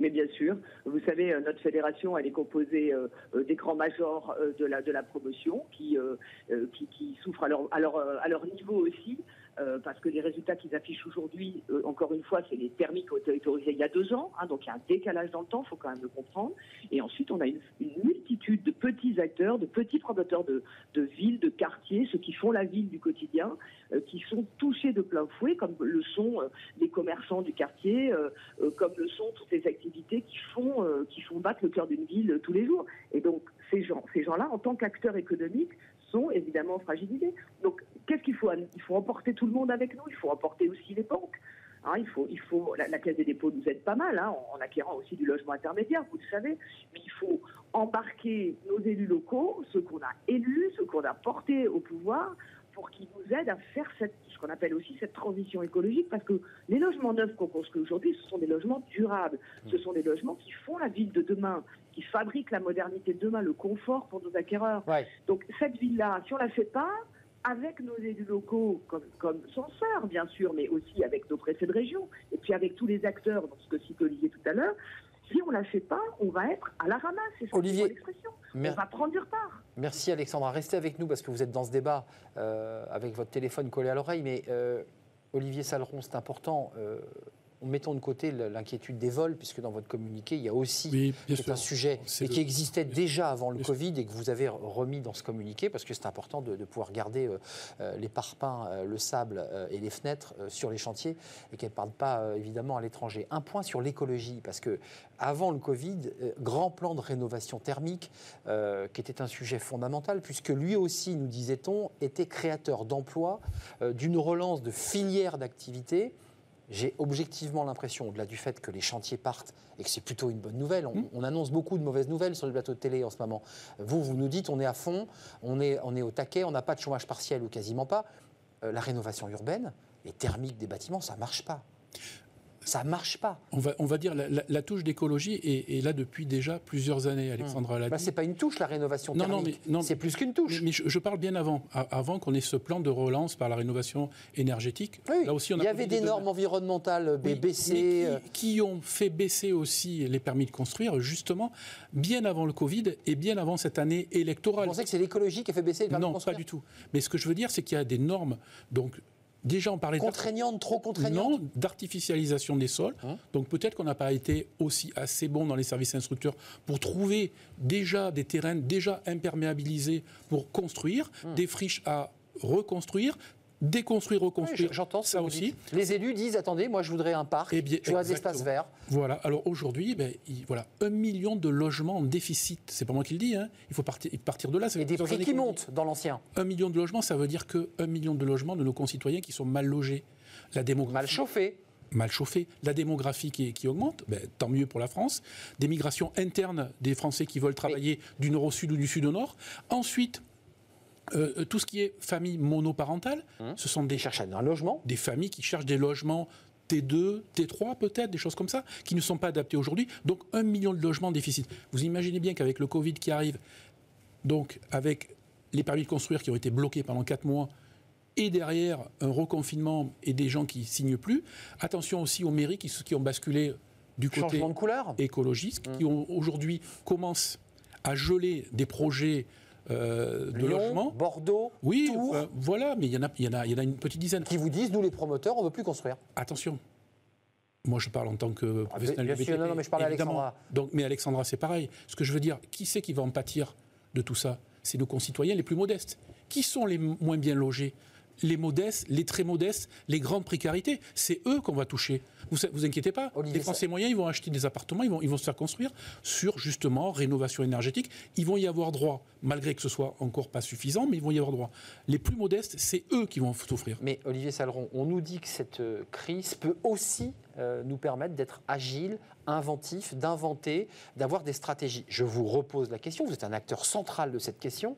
Mais bien sûr, vous savez, euh, notre fédération, elle est composée des grands majors de la, de la promotion qui, qui, souffrent à leur niveau aussi euh, parce que les résultats qu'ils affichent aujourd'hui, euh, encore une fois, c'est les permis qui autorisés il y a deux ans, hein, donc il y a un décalage dans le temps, il faut quand même le comprendre. Et ensuite, on a une, multitude de petits acteurs, de petits promoteurs de, villes, de quartiers, ceux qui font la ville du quotidien, euh, qui sont touchés de plein fouet, comme le sont les commerçants du quartier, comme le sont toutes les activités qui font, qui font battre le cœur d'une ville tous les jours. Et donc, ces gens, ces gens-là, en tant qu'acteurs économiques, sont évidemment fragilisés. Donc, qu'est-ce qu'il faut Il faut emporter tout le monde avec nous, il faut emporter aussi les banques. Hein, il faut, il faut, la, Caisse des dépôts nous aide pas mal hein, en, acquérant aussi du logement intermédiaire, vous le savez, mais il faut embarquer nos élus locaux, ceux qu'on a élus, ceux qu'on a portés au pouvoir, pour qu'ils nous aident à faire cette, ce qu'on appelle aussi cette transition écologique, parce que les logements neufs qu'on construit aujourd'hui, ce sont des logements durables, ce sont des logements qui font la ville de demain, qui fabriquent la modernité de demain, le confort pour nos acquéreurs. Donc cette ville-là, si on la fait pas, avec nos élus locaux, comme, comme censeurs, bien sûr, mais aussi avec nos préfets de région, et puis avec tous les acteurs, donc ce que cite Olivier tout à l'heure, si on ne la fait pas, on va être à la ramasse. C'est Olivier, l'expression. On va prendre du retard. Merci Alexandra. Restez avec nous parce que vous êtes dans ce débat euh, avec votre téléphone collé à l'oreille. Mais euh, Olivier Saleron, c'est important. Euh, mettons de côté l'inquiétude des vols, puisque dans votre communiqué, il y a aussi un sujet et qui existait déjà avant le Covid et que vous avez remis dans ce communiqué, parce que c'est important de, pouvoir garder euh, euh, les parpaings, euh, le sable et les fenêtres sur les chantiers et qu'elles ne partent pas évidemment à l'étranger. Un point sur l'écologie, parce que avant le Covid, grand plan de rénovation thermique, qui était un sujet fondamental, puisque lui aussi, nous disait-on, était créateur d'emplois, d'une relance de filières d'activité j'ai objectivement l'impression, au-delà du fait que les chantiers partent et que c'est plutôt une bonne nouvelle, on, hmm. annonce beaucoup de mauvaises nouvelles sur le plateau de télé en ce moment. Vous, vous nous dites, on est à fond, on est, on est au taquet, on n'a pas de chômage partiel ou quasiment pas. Euh, la rénovation urbaine et thermique des bâtiments, ça ne marche pas ça marche pas. On va, on va dire la, la, touche d'écologie est, là depuis déjà plusieurs années, Alexandra Ce Bah, c'est pas une touche la rénovation thermique. Non, non, c'est plus qu'une touche. Mais, je, parle bien avant, avant qu'on ait ce plan de relance par la rénovation énergétique. Là aussi, on a Il y avait des normes environnementales BBC euh. qui, ont fait baisser aussi les permis de construire, justement, bien avant le Covid et bien avant cette année électorale. Vous pensez que c'est l'écologie qui a fait baisser les permis de construire Non, pas du tout. Mais ce que je veux dire, c'est qu'il y a des normes donc Déjà, on parlait contraignante, trop contraignante. Non, d'artificialisation des sols. Hein Donc peut-être qu'on n'a pas été aussi assez bon dans les services instructeurs pour trouver déjà des terrains déjà imperméabilisés pour construire, hum. des friches à reconstruire, déconstruire, reconstruire. J'entends ça aussi. Les élus disent attendez, moi je voudrais un parc, eh bien, je voudrais des espaces verts. Voilà. Alors aujourd'hui, ben, voilà, un million de logements en déficit. C'est pas moi qui le dis. Hein. Il faut partir, partir de là. Et des prix qui montent dans l'ancien. Un million de logements, ça veut dire que un million de logements de nos concitoyens qui sont mal logés, la démographie. Mal chauffés mal chauffés, la démographie qui, qui augmente, ben, tant mieux pour la France, des migrations internes des Français qui veulent travailler du nord au sud ou du sud au nord. Ensuite, euh, tout ce qui est famille monoparentale, hum. ce sont des chercheurs un logement, des familles qui cherchent des logements T2, T3 peut-être, des choses comme ça, qui ne sont pas adaptés aujourd'hui. Donc un million de logements déficit. Vous imaginez bien qu'avec le Covid qui arrive, donc avec les permis de construire qui ont été bloqués pendant 4 mois, et derrière un reconfinement et des gens qui signent plus, attention aussi aux mairies qui, qui ont basculé du côté de écologiste, qui hum. aujourd'hui commencent à geler des projets euh, de logement. Bordeaux, oui, euh, voilà, mais il y, en a, y, en a, y en a une petite dizaine. Qui vous disent, nous les promoteurs, on ne veut plus construire. Attention. Moi, je parle en tant que ah, professionnel bien sûr, non, mais je parle Alexandra. Donc, mais Alexandra, c'est pareil. Ce que je veux dire, qui c'est qui va en pâtir de tout ça? C'est nos concitoyens les plus modestes. Qui sont les moins bien logés? Les modestes, les très modestes, les grandes précarités. C'est eux qu'on va toucher. Vous vous inquiétez pas. les Français moyens, ils vont acheter des appartements, ils vont, ils vont se faire construire sur justement rénovation énergétique. Ils vont y avoir droit, malgré que ce soit encore pas suffisant, mais ils vont y avoir droit. Les plus modestes, c'est eux qui vont souffrir. Mais Olivier Saleron, on nous dit que cette euh, crise peut aussi euh, nous permettre d'être agiles, inventifs, d'inventer, d'avoir des stratégies. Je vous repose la question, vous êtes un acteur central de cette question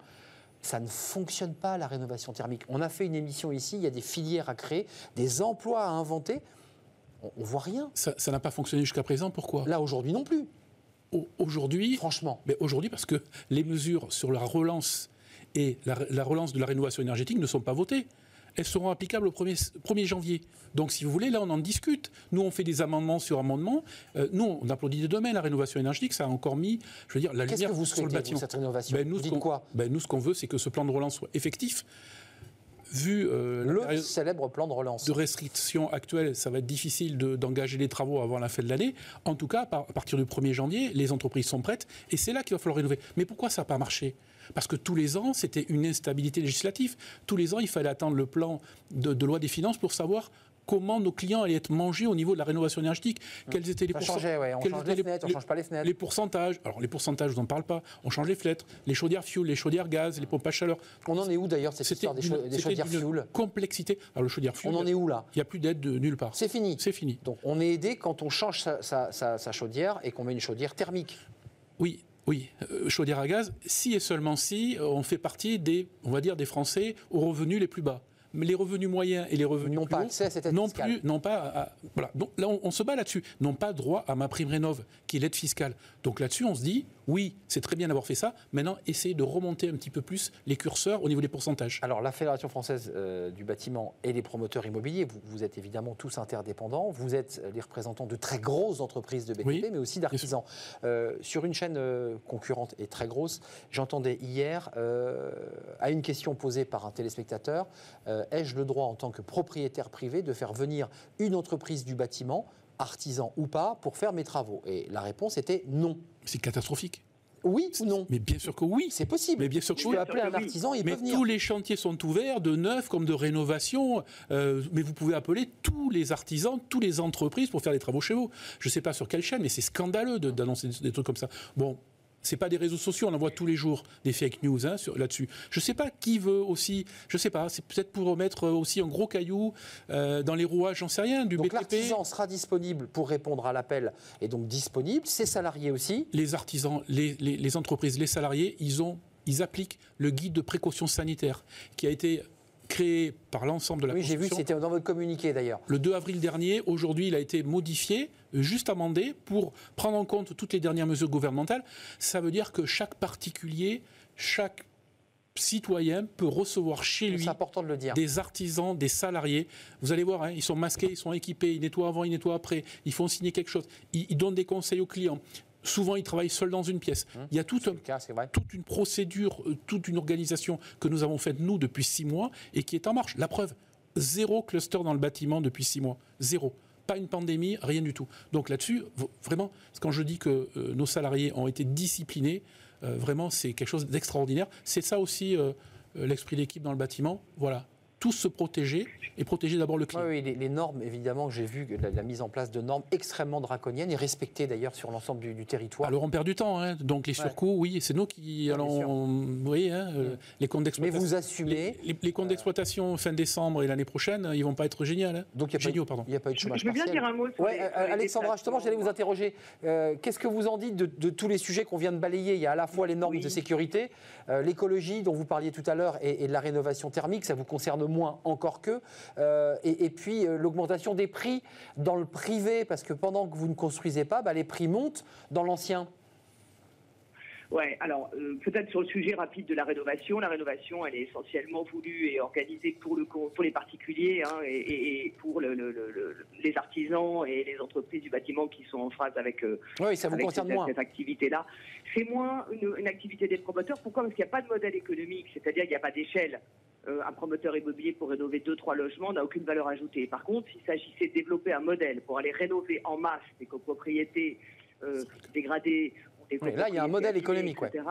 ça ne fonctionne pas la rénovation thermique. On a fait une émission ici, il y a des filières à créer, des emplois à inventer. On, ne voit rien. Ça n'a pas fonctionné jusqu'à présent. Pourquoi? Là aujourd'hui non plus. Aujourd'hui, franchement. Mais aujourd'hui parce que les mesures sur la relance et la relance de la rénovation énergétique ne sont pas votées elles seront applicables au 1er, janvier. Donc, si vous voulez, là, on en discute. Nous, on fait des amendements sur amendements. Euh, nous, on applaudit de demain la rénovation énergétique. Ça a encore mis, je veux dire, la lumière que vous sur le bâtiment. cette rénovation? Ben, nous, quoi? ben, Nous, ce qu'on veut, c'est que ce plan de relance soit effectif. Vu euh, le célèbre plan de relance. De restrictions actuelles, ça va être difficile d'engager les travaux avant la fin de l'année. En tout cas, à partir du 1er janvier, les entreprises sont prêtes et c'est là qu'il va falloir rénover. Mais pourquoi ça n'a pas marché? Parce que tous les ans, c'était une instabilité législative. Tous les ans, il fallait attendre le plan de, loi des finances pour savoir comment nos clients allaient être mangés au niveau de la rénovation énergétique, quels étaient les Ça pourcent- changeait, ouais. On change les fenêtres, on change pas les fenêtres. les pourcentages. Alors les pourcentages, je vous en parle pas. On change les fenêtres, les chaudières fuel, les chaudières gaz, les pompes à chaleur. On en est où d'ailleurs cette histoire des, c'était chaudières fuel? complexité. Alors le chaudière fuel, On en est où là? il n'y a plus d'aide de nulle part. C'est fini. C'est fini. Donc on est aidé quand on change sa, sa- sa- sa chaudière et qu'on met une chaudière thermique. Oui, oui, euh, chaudière à gaz, si et seulement si on fait partie des, on va dire, des Français aux revenus les plus bas. Les revenus moyens et les revenus N'ont plus pas hauts accès à cette aide non fiscale. plus, non pas, à- à- voilà. Donc là, on, on se bat là-dessus. N'ont pas droit à ma prime rénov, qui est l'aide fiscale. Donc là-dessus, on se dit, oui, c'est très bien d'avoir fait ça. Maintenant, essayez de remonter un petit peu plus les curseurs au niveau des pourcentages. Alors la Fédération française euh, du bâtiment et les promoteurs immobiliers, vous, vous êtes évidemment tous interdépendants, vous êtes euh, les représentants de très grosses entreprises de BTP, Oui, mais aussi d'artisans. Euh, sur une chaîne euh, concurrente et très grosse, j'entendais hier, à une question posée par un téléspectateur, ai-je le droit en tant que propriétaire privé de faire venir une entreprise du bâtiment, artisan ou pas, pour faire mes travaux Et la réponse était non. C'est catastrophique. Oui ou non? Mais bien sûr que oui. C'est possible. Mais bien sûr que Je oui. peux appeler un artisan, il Mais peut venir. tous les chantiers sont ouverts, de neuf comme de rénovation. euh, mais vous pouvez appeler tous les artisans, toutes les entreprises pour faire des travaux chez vous. Je ne sais pas sur quelle chaîne, mais c'est scandaleux de- d'annoncer des, des trucs comme ça. Bon. C'est pas des réseaux sociaux, on en voit tous les jours des fake news hein, là-dessus. Je sais pas qui veut aussi, je sais pas, c'est peut-être pour mettre aussi un gros caillou euh, dans les rouages, j'en sais rien, du Donc BTP. l'artisan sera disponible pour répondre à l'appel et donc disponible, ses salariés aussi. les artisans, les, les- les entreprises, les salariés, ils, ont, ils appliquent le guide de précaution sanitaire qui a été créé par l'ensemble de la Oui, j'ai vu, c'était dans votre communiqué d'ailleurs. Le 2 avril dernier, aujourd'hui, il a été modifié, juste amendé, pour prendre en compte toutes les dernières mesures gouvernementales. Ça veut dire que chaque particulier, chaque citoyen peut recevoir chez lui C'est important de le dire. des artisans, des salariés. Vous allez voir, hein, ils sont masqués, ils sont équipés, ils nettoient avant, ils nettoient après, ils font signer quelque chose, ils, ils donnent des conseils aux clients. Souvent, ils travaillent seuls dans une pièce. Il y a tout un cas, toute une procédure, euh, toute une organisation que nous avons faite, nous, depuis six mois, et qui est en marche. La preuve, zéro cluster dans le bâtiment depuis six mois. Zéro. Pas une pandémie, rien du tout. Donc là-dessus, vraiment, quand je dis que euh, nos salariés ont été disciplinés, euh, vraiment, c'est quelque chose d'extraordinaire. C'est ça aussi euh, l'esprit d'équipe dans le bâtiment. Voilà. Tous se protéger et protéger d'abord le Oui, client. oui, les, les normes, évidemment, que j'ai vu la, la mise en place de normes extrêmement draconiennes et respectées d'ailleurs sur l'ensemble du, du territoire. Alors on perd du temps, hein. donc les Ouais. surcoûts, oui, c'est nous qui bien allons, vous voyez, hein, euh, les comptes Mais d'exploitation. vous assumez. Les, les- les comptes d'exploitation fin décembre et l'année prochaine, ils vont pas être géniaux. hein. Donc il n'y a, pas- y a pas eu de Je, chômage je veux bien dire un mot sur Ouais, les- euh, Alexandra, justement, j'allais vous interroger. Euh, Qu'est-ce que vous en dites de, de tous les sujets qu'on vient de balayer? Il y a à la fois les normes Oui. de sécurité, euh, l'écologie dont vous parliez tout à l'heure et, et de la rénovation thermique, ça vous concerne moins encore que, euh, et, et puis euh, l'augmentation des prix dans le privé, parce que pendant que vous ne construisez pas, bah, les prix montent dans l'ancien. Ouais, alors euh, peut-être sur le sujet rapide de la rénovation. La rénovation, elle est essentiellement voulue et organisée pour, le, con- pour les particuliers hein, et, pour le- le- le- le- les artisans et les entreprises du bâtiment qui sont en phase avec, euh, Oui, ça vous avec concerne cette, moins. cette activité-là. C'est moins une, une activité des promoteurs. Pourquoi? Parce qu'il n'y a pas de modèle économique, c'est-à-dire qu'il n'y a pas d'échelle. Euh, un promoteur immobilier pour rénover deux, trois logements n'a aucune valeur ajoutée. Par contre, s'il s'agissait de développer un modèle pour aller rénover en masse des copropriétés euh, dégradées, des Oui, là, il y a un modèle économique, ouais. etc.,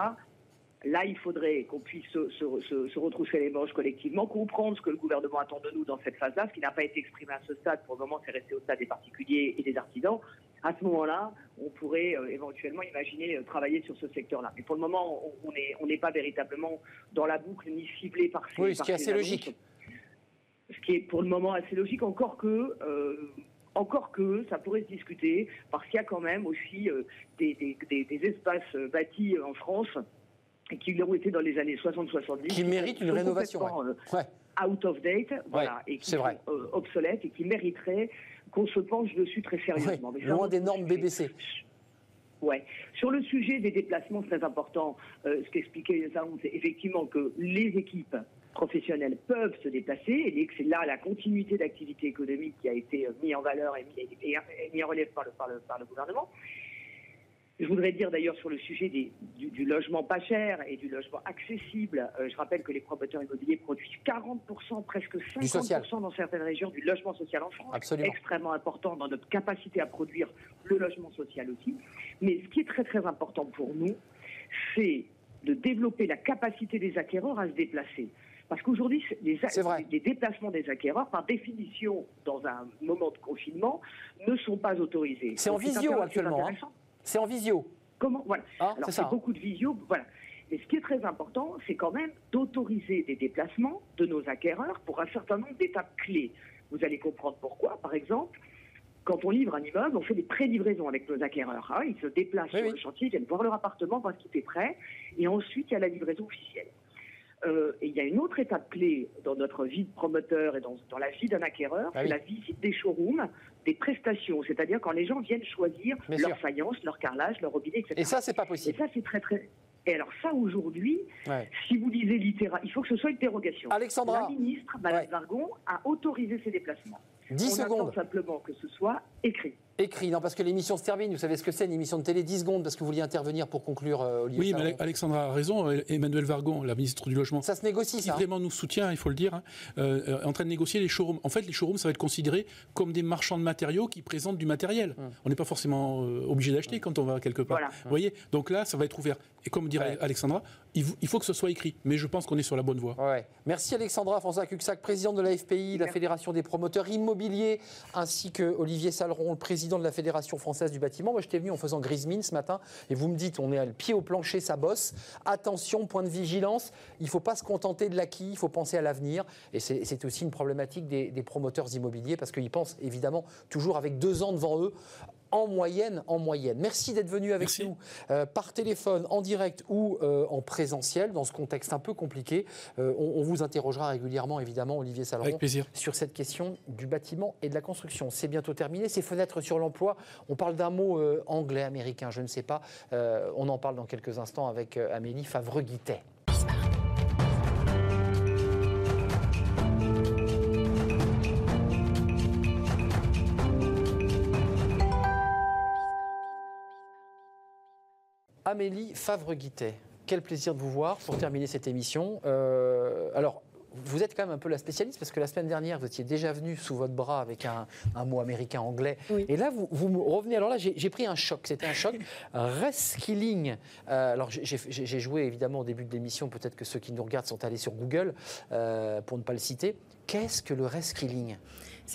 Là, il faudrait qu'on puisse se, se- se- se retrousser les manches collectivement, comprendre ce que le gouvernement attend de nous dans cette phase-là, ce qui n'a pas été exprimé à ce stade. Pour le moment, c'est resté au stade des particuliers et des artisans. À ce moment-là, on pourrait euh, éventuellement imaginer euh, travailler sur ce secteur-là. Mais pour le moment, on- n'est on pas véritablement dans la boucle ni ciblé par ces Oui, ce qui est assez logique. Ce qui est pour le moment assez logique, encore que. euh, encore que ça pourrait se discuter, parce qu'il y a quand même aussi euh, des, des- des- des espaces euh, bâtis euh, en France qui ont été dans les années 60-70. Qui méritent une rénovation, Ouais. out of date, voilà, et qui sont vrai. obsolètes et qui mériteraient qu'on se penche dessus très sérieusement. Mais loin des normes. BBC. Ouais. Sur le sujet des déplacements, c'est très important. Euh, ce qu'expliquait Zaon, c'est effectivement que les équipes professionnelles peuvent se déplacer et que c'est là la continuité d'activité économique qui a été euh, mise en valeur et mis, et- et mis en relève par le, par le, par le gouvernement. Je voudrais dire d'ailleurs sur le sujet des- du, du logement pas cher et du logement accessible, euh, je rappelle que les promoteurs immobiliers produisent 40%, presque social. 50% dans certaines régions du logement social en France. Absolument. Extrêmement important dans notre capacité à produire le logement social aussi. Mais ce qui est très très important pour nous, c'est de développer la capacité des acquéreurs à se déplacer. Parce qu'aujourd'hui, les, déplacements des acquéreurs, par définition, dans un moment de confinement, ne sont pas autorisés. C'est en visio actuellement, hein. C'est en visio. Comment Voilà. Hein, Alors c'est beaucoup de visio, voilà. Mais ce qui est très important, c'est quand même d'autoriser des déplacements de nos acquéreurs pour un certain nombre d'étapes clés. Vous allez comprendre pourquoi. Par exemple, quand on livre un immeuble, on fait des pré-livraisons avec nos acquéreurs. hein. Ils se déplacent Oui, sur oui. le chantier, ils viennent voir leur appartement, voir ce qui est prêt, et ensuite il y a la livraison officielle. Euh, et il y a une autre étape clé dans notre vie de promoteur et dans, dans la vie d'un acquéreur, Ah c'est la visite des showrooms, des prestations, c'est-à-dire quand les gens viennent choisir Bien leur sûr. faïence, leur carrelage, leur robinet, etc. Et ça, c'est pas Et possible. ça, c'est très très. Et alors ça, aujourd'hui, Ouais. si vous lisez littéral, il faut que ce soit une dérogation. Alexandra, La ministre, Madame Ouais. Vargon, a autorisé ces déplacements. 10 On secondes. attend simplement que ce soit écrit. Écrit, non, parce que l'émission se termine. Vous savez ce que c'est, une émission de télé 10 secondes, parce que vous vouliez intervenir pour conclure, euh, Olivier. Oui, mais. Alexandra a raison. Emmanuel Vargon, la ministre du Logement, Ça se négocie, qui ça. vraiment nous soutient, il faut le dire, hein, euh, est en train de négocier les showrooms. En fait, les showrooms, ça va être considéré comme des marchands de matériaux qui présentent du matériel. Hum. On n'est pas forcément euh, obligé d'acheter quand on va quelque part. Voilà. Vous voyez? Donc là, ça va être ouvert. Et comme dirait Ouais. Alexandra, il, faut- il faut que ce soit écrit. Mais je pense qu'on est sur la bonne voie. Ouais. Merci Alexandra François Cuxac, président de la FPI, la. Fédération des promoteurs immobiliers, ainsi que Olivier Saleron, le président de la Fédération française du bâtiment. Moi, j'étais venu en faisant grise mine ce matin et vous me dites, on est à le pied au plancher, ça bosse. Attention, point de vigilance. Il ne faut pas se contenter de l'acquis, il faut penser à l'avenir. Et c'est aussi une problématique des promoteurs immobiliers parce qu'ils pensent évidemment toujours avec deux ans devant eux. En moyenne, en moyenne. Merci d'être venu avec Merci. nous euh, par téléphone, en direct ou euh, en présentiel dans ce contexte un peu compliqué. Euh, on, on vous interrogera régulièrement, évidemment, Olivier plaisir. sur cette question du bâtiment et de la construction. C'est bientôt terminé. Ces fenêtres sur l'emploi, on parle d'un mot anglais, américain, je ne sais pas. On en parle dans quelques instants avec Amélie Favre-Guittet. Amélie Favre-Guittet, quel plaisir de vous voir pour terminer cette émission. Euh, alors, vous êtes quand même un peu la spécialiste parce que la semaine dernière, vous étiez déjà venu sous votre bras avec un, un mot américain anglais. Oui. Et là, vous, revenez. Alors là, j'ai pris un choc. C'était un choc. Reskilling. Euh, alors, j'ai joué évidemment au début de l'émission. Peut-être que ceux qui nous regardent sont allés sur Google euh, pour ne pas le citer. Qu'est-ce que le reskilling?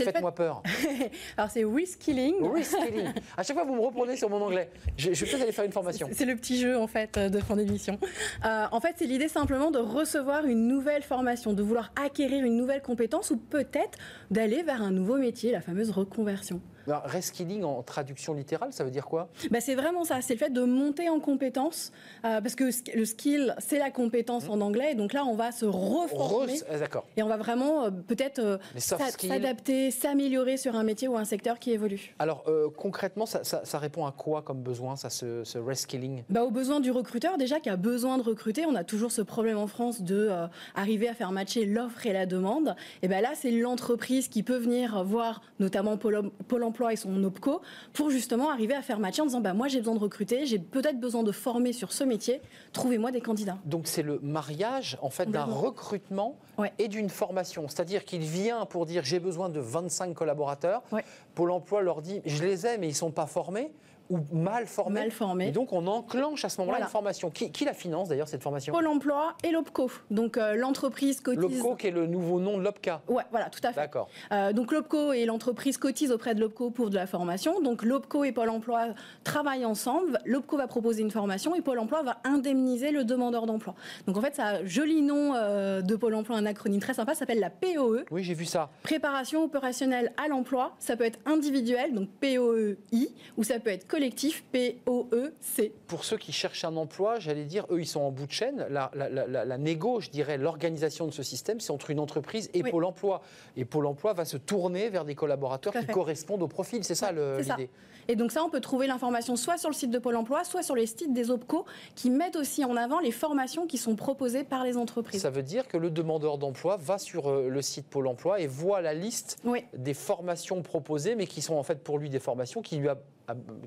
Fait- Faites-moi peur. Alors c'est reskilling. Reskilling. À chaque fois, vous me reprenez sur mon anglais. Je, je vais peut-être aller faire une formation. C'est le petit jeu en fait de fin d'émission. Euh, en fait, c'est l'idée simplement de recevoir une nouvelle formation, de vouloir acquérir une nouvelle compétence ou peut-être d'aller vers un nouveau métier, la fameuse reconversion. Alors, Reskilling en traduction littérale, ça veut dire quoi? Bah, c'est vraiment ça, c'est le fait de monter en compétence, euh, parce que le skill, c'est la compétence en anglais, et donc là, on va se reformer, Re- ah, D'accord. et on va vraiment euh, peut-être euh, s'adapter, s'améliorer sur un métier ou un secteur qui évolue. Alors concrètement, ça, ça- ça répond à quoi comme besoin, ça, ce, ce reskilling? Bah, aux besoins du recruteur, déjà qui a besoin de recruter, on a toujours ce problème en France de arriver à faire matcher l'offre et la demande. Et ben là, c'est l'entreprise qui peut venir voir, notamment Pôle, Pôle Emploi et son OPCO, pour justement arriver à faire matcher en disant bah moi j'ai besoin de recruter, j'ai peut-être besoin de former sur ce métier, trouvez-moi des candidats. Donc c'est le mariage en fait d'un recrutement Ouais. et d'une formation. C'est-à-dire qu'il vient pour dire j'ai besoin de 25 collaborateurs. Ouais. Pôle Emploi leur dit je les ai mais ils ne sont pas formés ou mal formés. Mal formés. Et donc on enclenche à ce moment-là Voilà. une formation. Qui, qui la finance d'ailleurs cette formation? Pôle Emploi et l'OPCO, donc euh, l'entreprise cotise. L'OPCO qui est le nouveau nom de l'OPCA. Ouais, voilà, tout à fait. D'accord. Euh, donc l'OPCO et l'entreprise cotisent auprès de l'OPCO pour de la formation. Donc l'OPCO et Pôle Emploi travaillent ensemble. L'OPCO va proposer une formation et Pôle Emploi va indemniser le demandeur d'emploi. Donc en fait, ça a un joli nom euh, de Pôle Emploi, un acronyme très sympa, ça s'appelle la POE. Oui, j'ai vu ça. Préparation opérationnelle à l'emploi. Ça peut être individuel, donc POEI, ou ça peut être collectif, POEC. Pour ceux qui cherchent un emploi, j'allais dire, eux, ils sont en bout de chaîne. La, la, la, la- la négo, je dirais, l'organisation de ce système, c'est entre une entreprise et Oui. Pôle emploi. Et Pôle emploi va se tourner vers des collaborateurs qui correspondent au profil. C'est ça Ouais, l'idée. Et donc ça, on peut trouver l'information soit sur le site de Pôle Emploi, soit sur les sites des OPCO, qui mettent aussi en avant les formations qui sont proposées par les entreprises. Ça veut dire que le demandeur d'emploi va sur euh, le site Pôle emploi et voit la liste Oui. des formations proposées, mais qui sont en fait pour lui des formations qui lui a-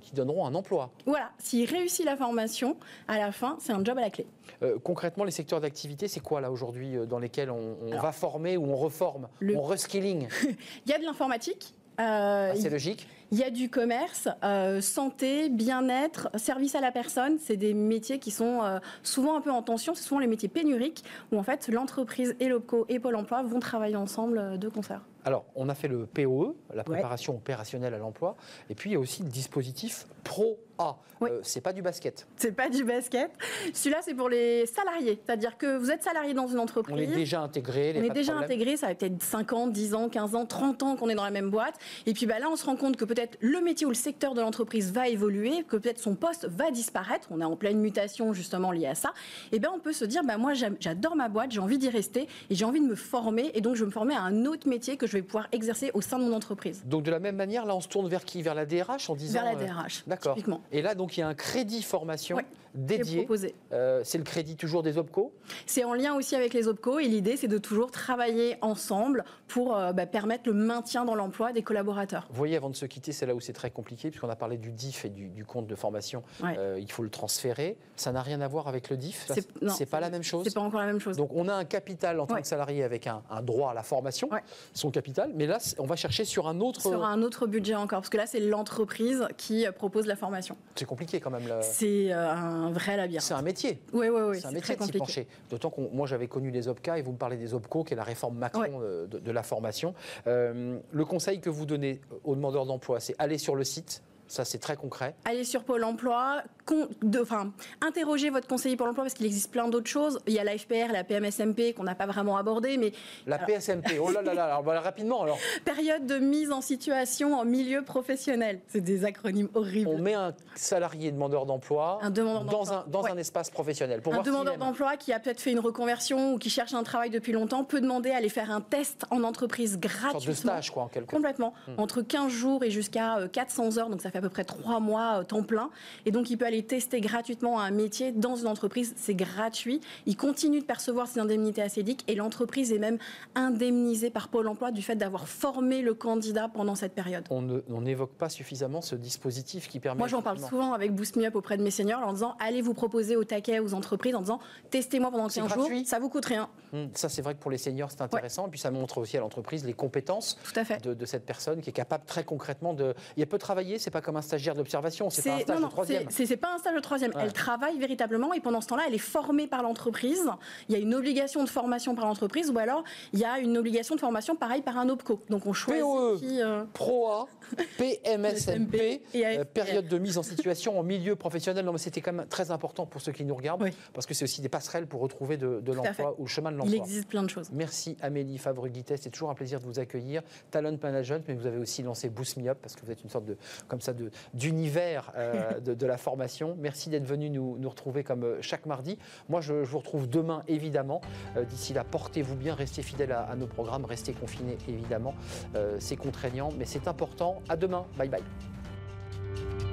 qui donneront un emploi. Voilà, s'il réussit la formation, à la fin, c'est un job à la clé. Euh, concrètement, les secteurs d'activité, c'est quoi là aujourd'hui euh, dans lesquels on, on Alors, va former ou on reforme le- On reskilling, Il y a de l'informatique. euh, c'est il- logique. Il y a du commerce, euh, santé, bien-être, service à la personne. C'est des métiers qui sont euh, souvent un peu en tension. Ce sont les métiers pénuriques où en fait l'entreprise et l'OPCO et Pôle Emploi vont travailler ensemble euh, de concert. Alors, on a fait le POE, la préparation opérationnelle à l'emploi, et puis il y a aussi le dispositif Pro A. Oui. Euh, c'est pas du basket. C'est pas du basket. Celui-là, c'est pour les salariés. C'est-à-dire que vous êtes salarié dans une entreprise. On est déjà intégré. On est déjà intégré, ça va peut-être 5 ans, 10 ans, 15 ans, 30 ans qu'on est dans la même boîte. Et puis bah, là, on se rend compte que peut-être le métier ou le secteur de l'entreprise va évoluer, que peut-être son poste va disparaître. On est en pleine mutation justement liée à ça. Et bien, on peut se dire, bah, moi, j'adore ma boîte, j'ai envie d'y rester et j'ai envie de me former. Et donc, je vais me former à un autre métier que je vais pouvoir exercer au sein de mon entreprise. Donc de la même manière, là, on se tourne vers qui? Vers la DRH en disant. Vers la euh, DRH, D'accord. typiquement. Et là, donc, il y a un crédit formation Ouais, dédié. Euh, c'est le crédit toujours des OPCO C'est en lien aussi avec les OPCO et l'idée, c'est de toujours travailler ensemble pour euh, bah, permettre le maintien dans l'emploi des collaborateurs. Vous voyez, avant de se quitter, c'est là où c'est très compliqué, puisqu'on a parlé du DIF et du, du compte de formation. Ouais. Euh, il faut le transférer. Ça n'a rien à voir avec le DIF? C'est- pas la même chose? C'est pas encore la même chose. Donc on a un capital en tant Ouais. que salarié avec un, un droit à la formation, Ouais. son capital, mais là on va chercher sur un autre. sur un autre budget encore, parce que là, c'est l'entreprise qui propose la formation. C'est compliqué quand même. C'est euh, un vrai labyrinthe. C'est un métier. Oui, oui, oui, c'est un métier très de s'y compliqué. pencher. D'autant que moi j'avais connu les OPCA et vous me parlez des OPCO, qui est la réforme Macron Ouais. de, de la formation. Euh, le conseil que vous donnez aux demandeurs d'emploi, c'est aller sur le site. Ça, c'est très concret. Allez sur Pôle emploi, con- de- enfin, interrogez votre conseiller Pôle emploi parce qu'il existe plein d'autres choses. Il y a la FPR, la PMSMP qu'on n'a pas vraiment abordé, mais La Alors- PSMP, oh là là là, alors, rapidement alors. période de mise en situation en milieu professionnel. C'est des acronymes horribles. On met un salarié demandeur d'emploi dans, un, dans Ouais. un espace professionnel. Pour un voir demandeur d'emploi qui a peut-être fait une reconversion ou qui cherche un travail depuis longtemps peut demander à aller faire un test en entreprise Une sorte gratuitement. de stage, quoi, en quelque sorte. Complètement. Entre 15 jours et jusqu'à euh, 400 heures, donc ça fait à peu près 3 mois euh, temps plein. Et donc il peut aller tester gratuitement un métier dans une entreprise, c'est gratuit. Il continue de percevoir ses indemnités ACDIC et l'entreprise est même indemnisée par Pôle emploi du fait d'avoir formé le candidat pendant cette période. On n'évoque pas suffisamment ce dispositif qui permet. Moi, j'en parle souvent avec Boost Me Up auprès de mes seniors en disant allez vous proposer au taquet aux entreprises en disant testez-moi pendant C'est 15 jours, ça vous coûte rien. Hum, Ça, c'est vrai que pour les seniors, c'est intéressant. Et puis, ça montre aussi à l'entreprise les compétences Tout à fait. de, de cette personne qui est capable très concrètement de. Il peut travailler, c'est pas comme un stagiaire d'observation, c'est pas un stage non, de troisième. c'est- pas un stage de troisième. Ouais. Elle travaille véritablement et pendant ce temps-là, elle est formée par l'entreprise. Il y a une obligation de formation par l'entreprise ou alors il y a une obligation de formation pareil par un OPCO. Donc on choisit POE. qui. euh, ProA, PMSMP, euh, période de mise en situation en milieu professionnel. Non, mais c'était quand même très important pour ceux qui nous regardent, Oui. parce que c'est aussi des passerelles pour retrouver de, l'emploi ou le chemin de il l'emploi. existe plein de choses. Merci Amélie Favre-Guittet, c'est toujours un plaisir de vous accueillir. Talent Management, mais vous avez aussi lancé Boost Me Up parce que vous êtes une sorte de comme ça de d'univers euh, de, de la formation. Merci d'être venu nous, nous retrouver comme euh, chaque mardi. Moi, je, je vous retrouve demain évidemment. Euh, D'ici là, portez-vous bien, restez fidèles à, à nos programmes, restez confinés évidemment. C'est contraignant, mais c'est important. À demain. Bye bye.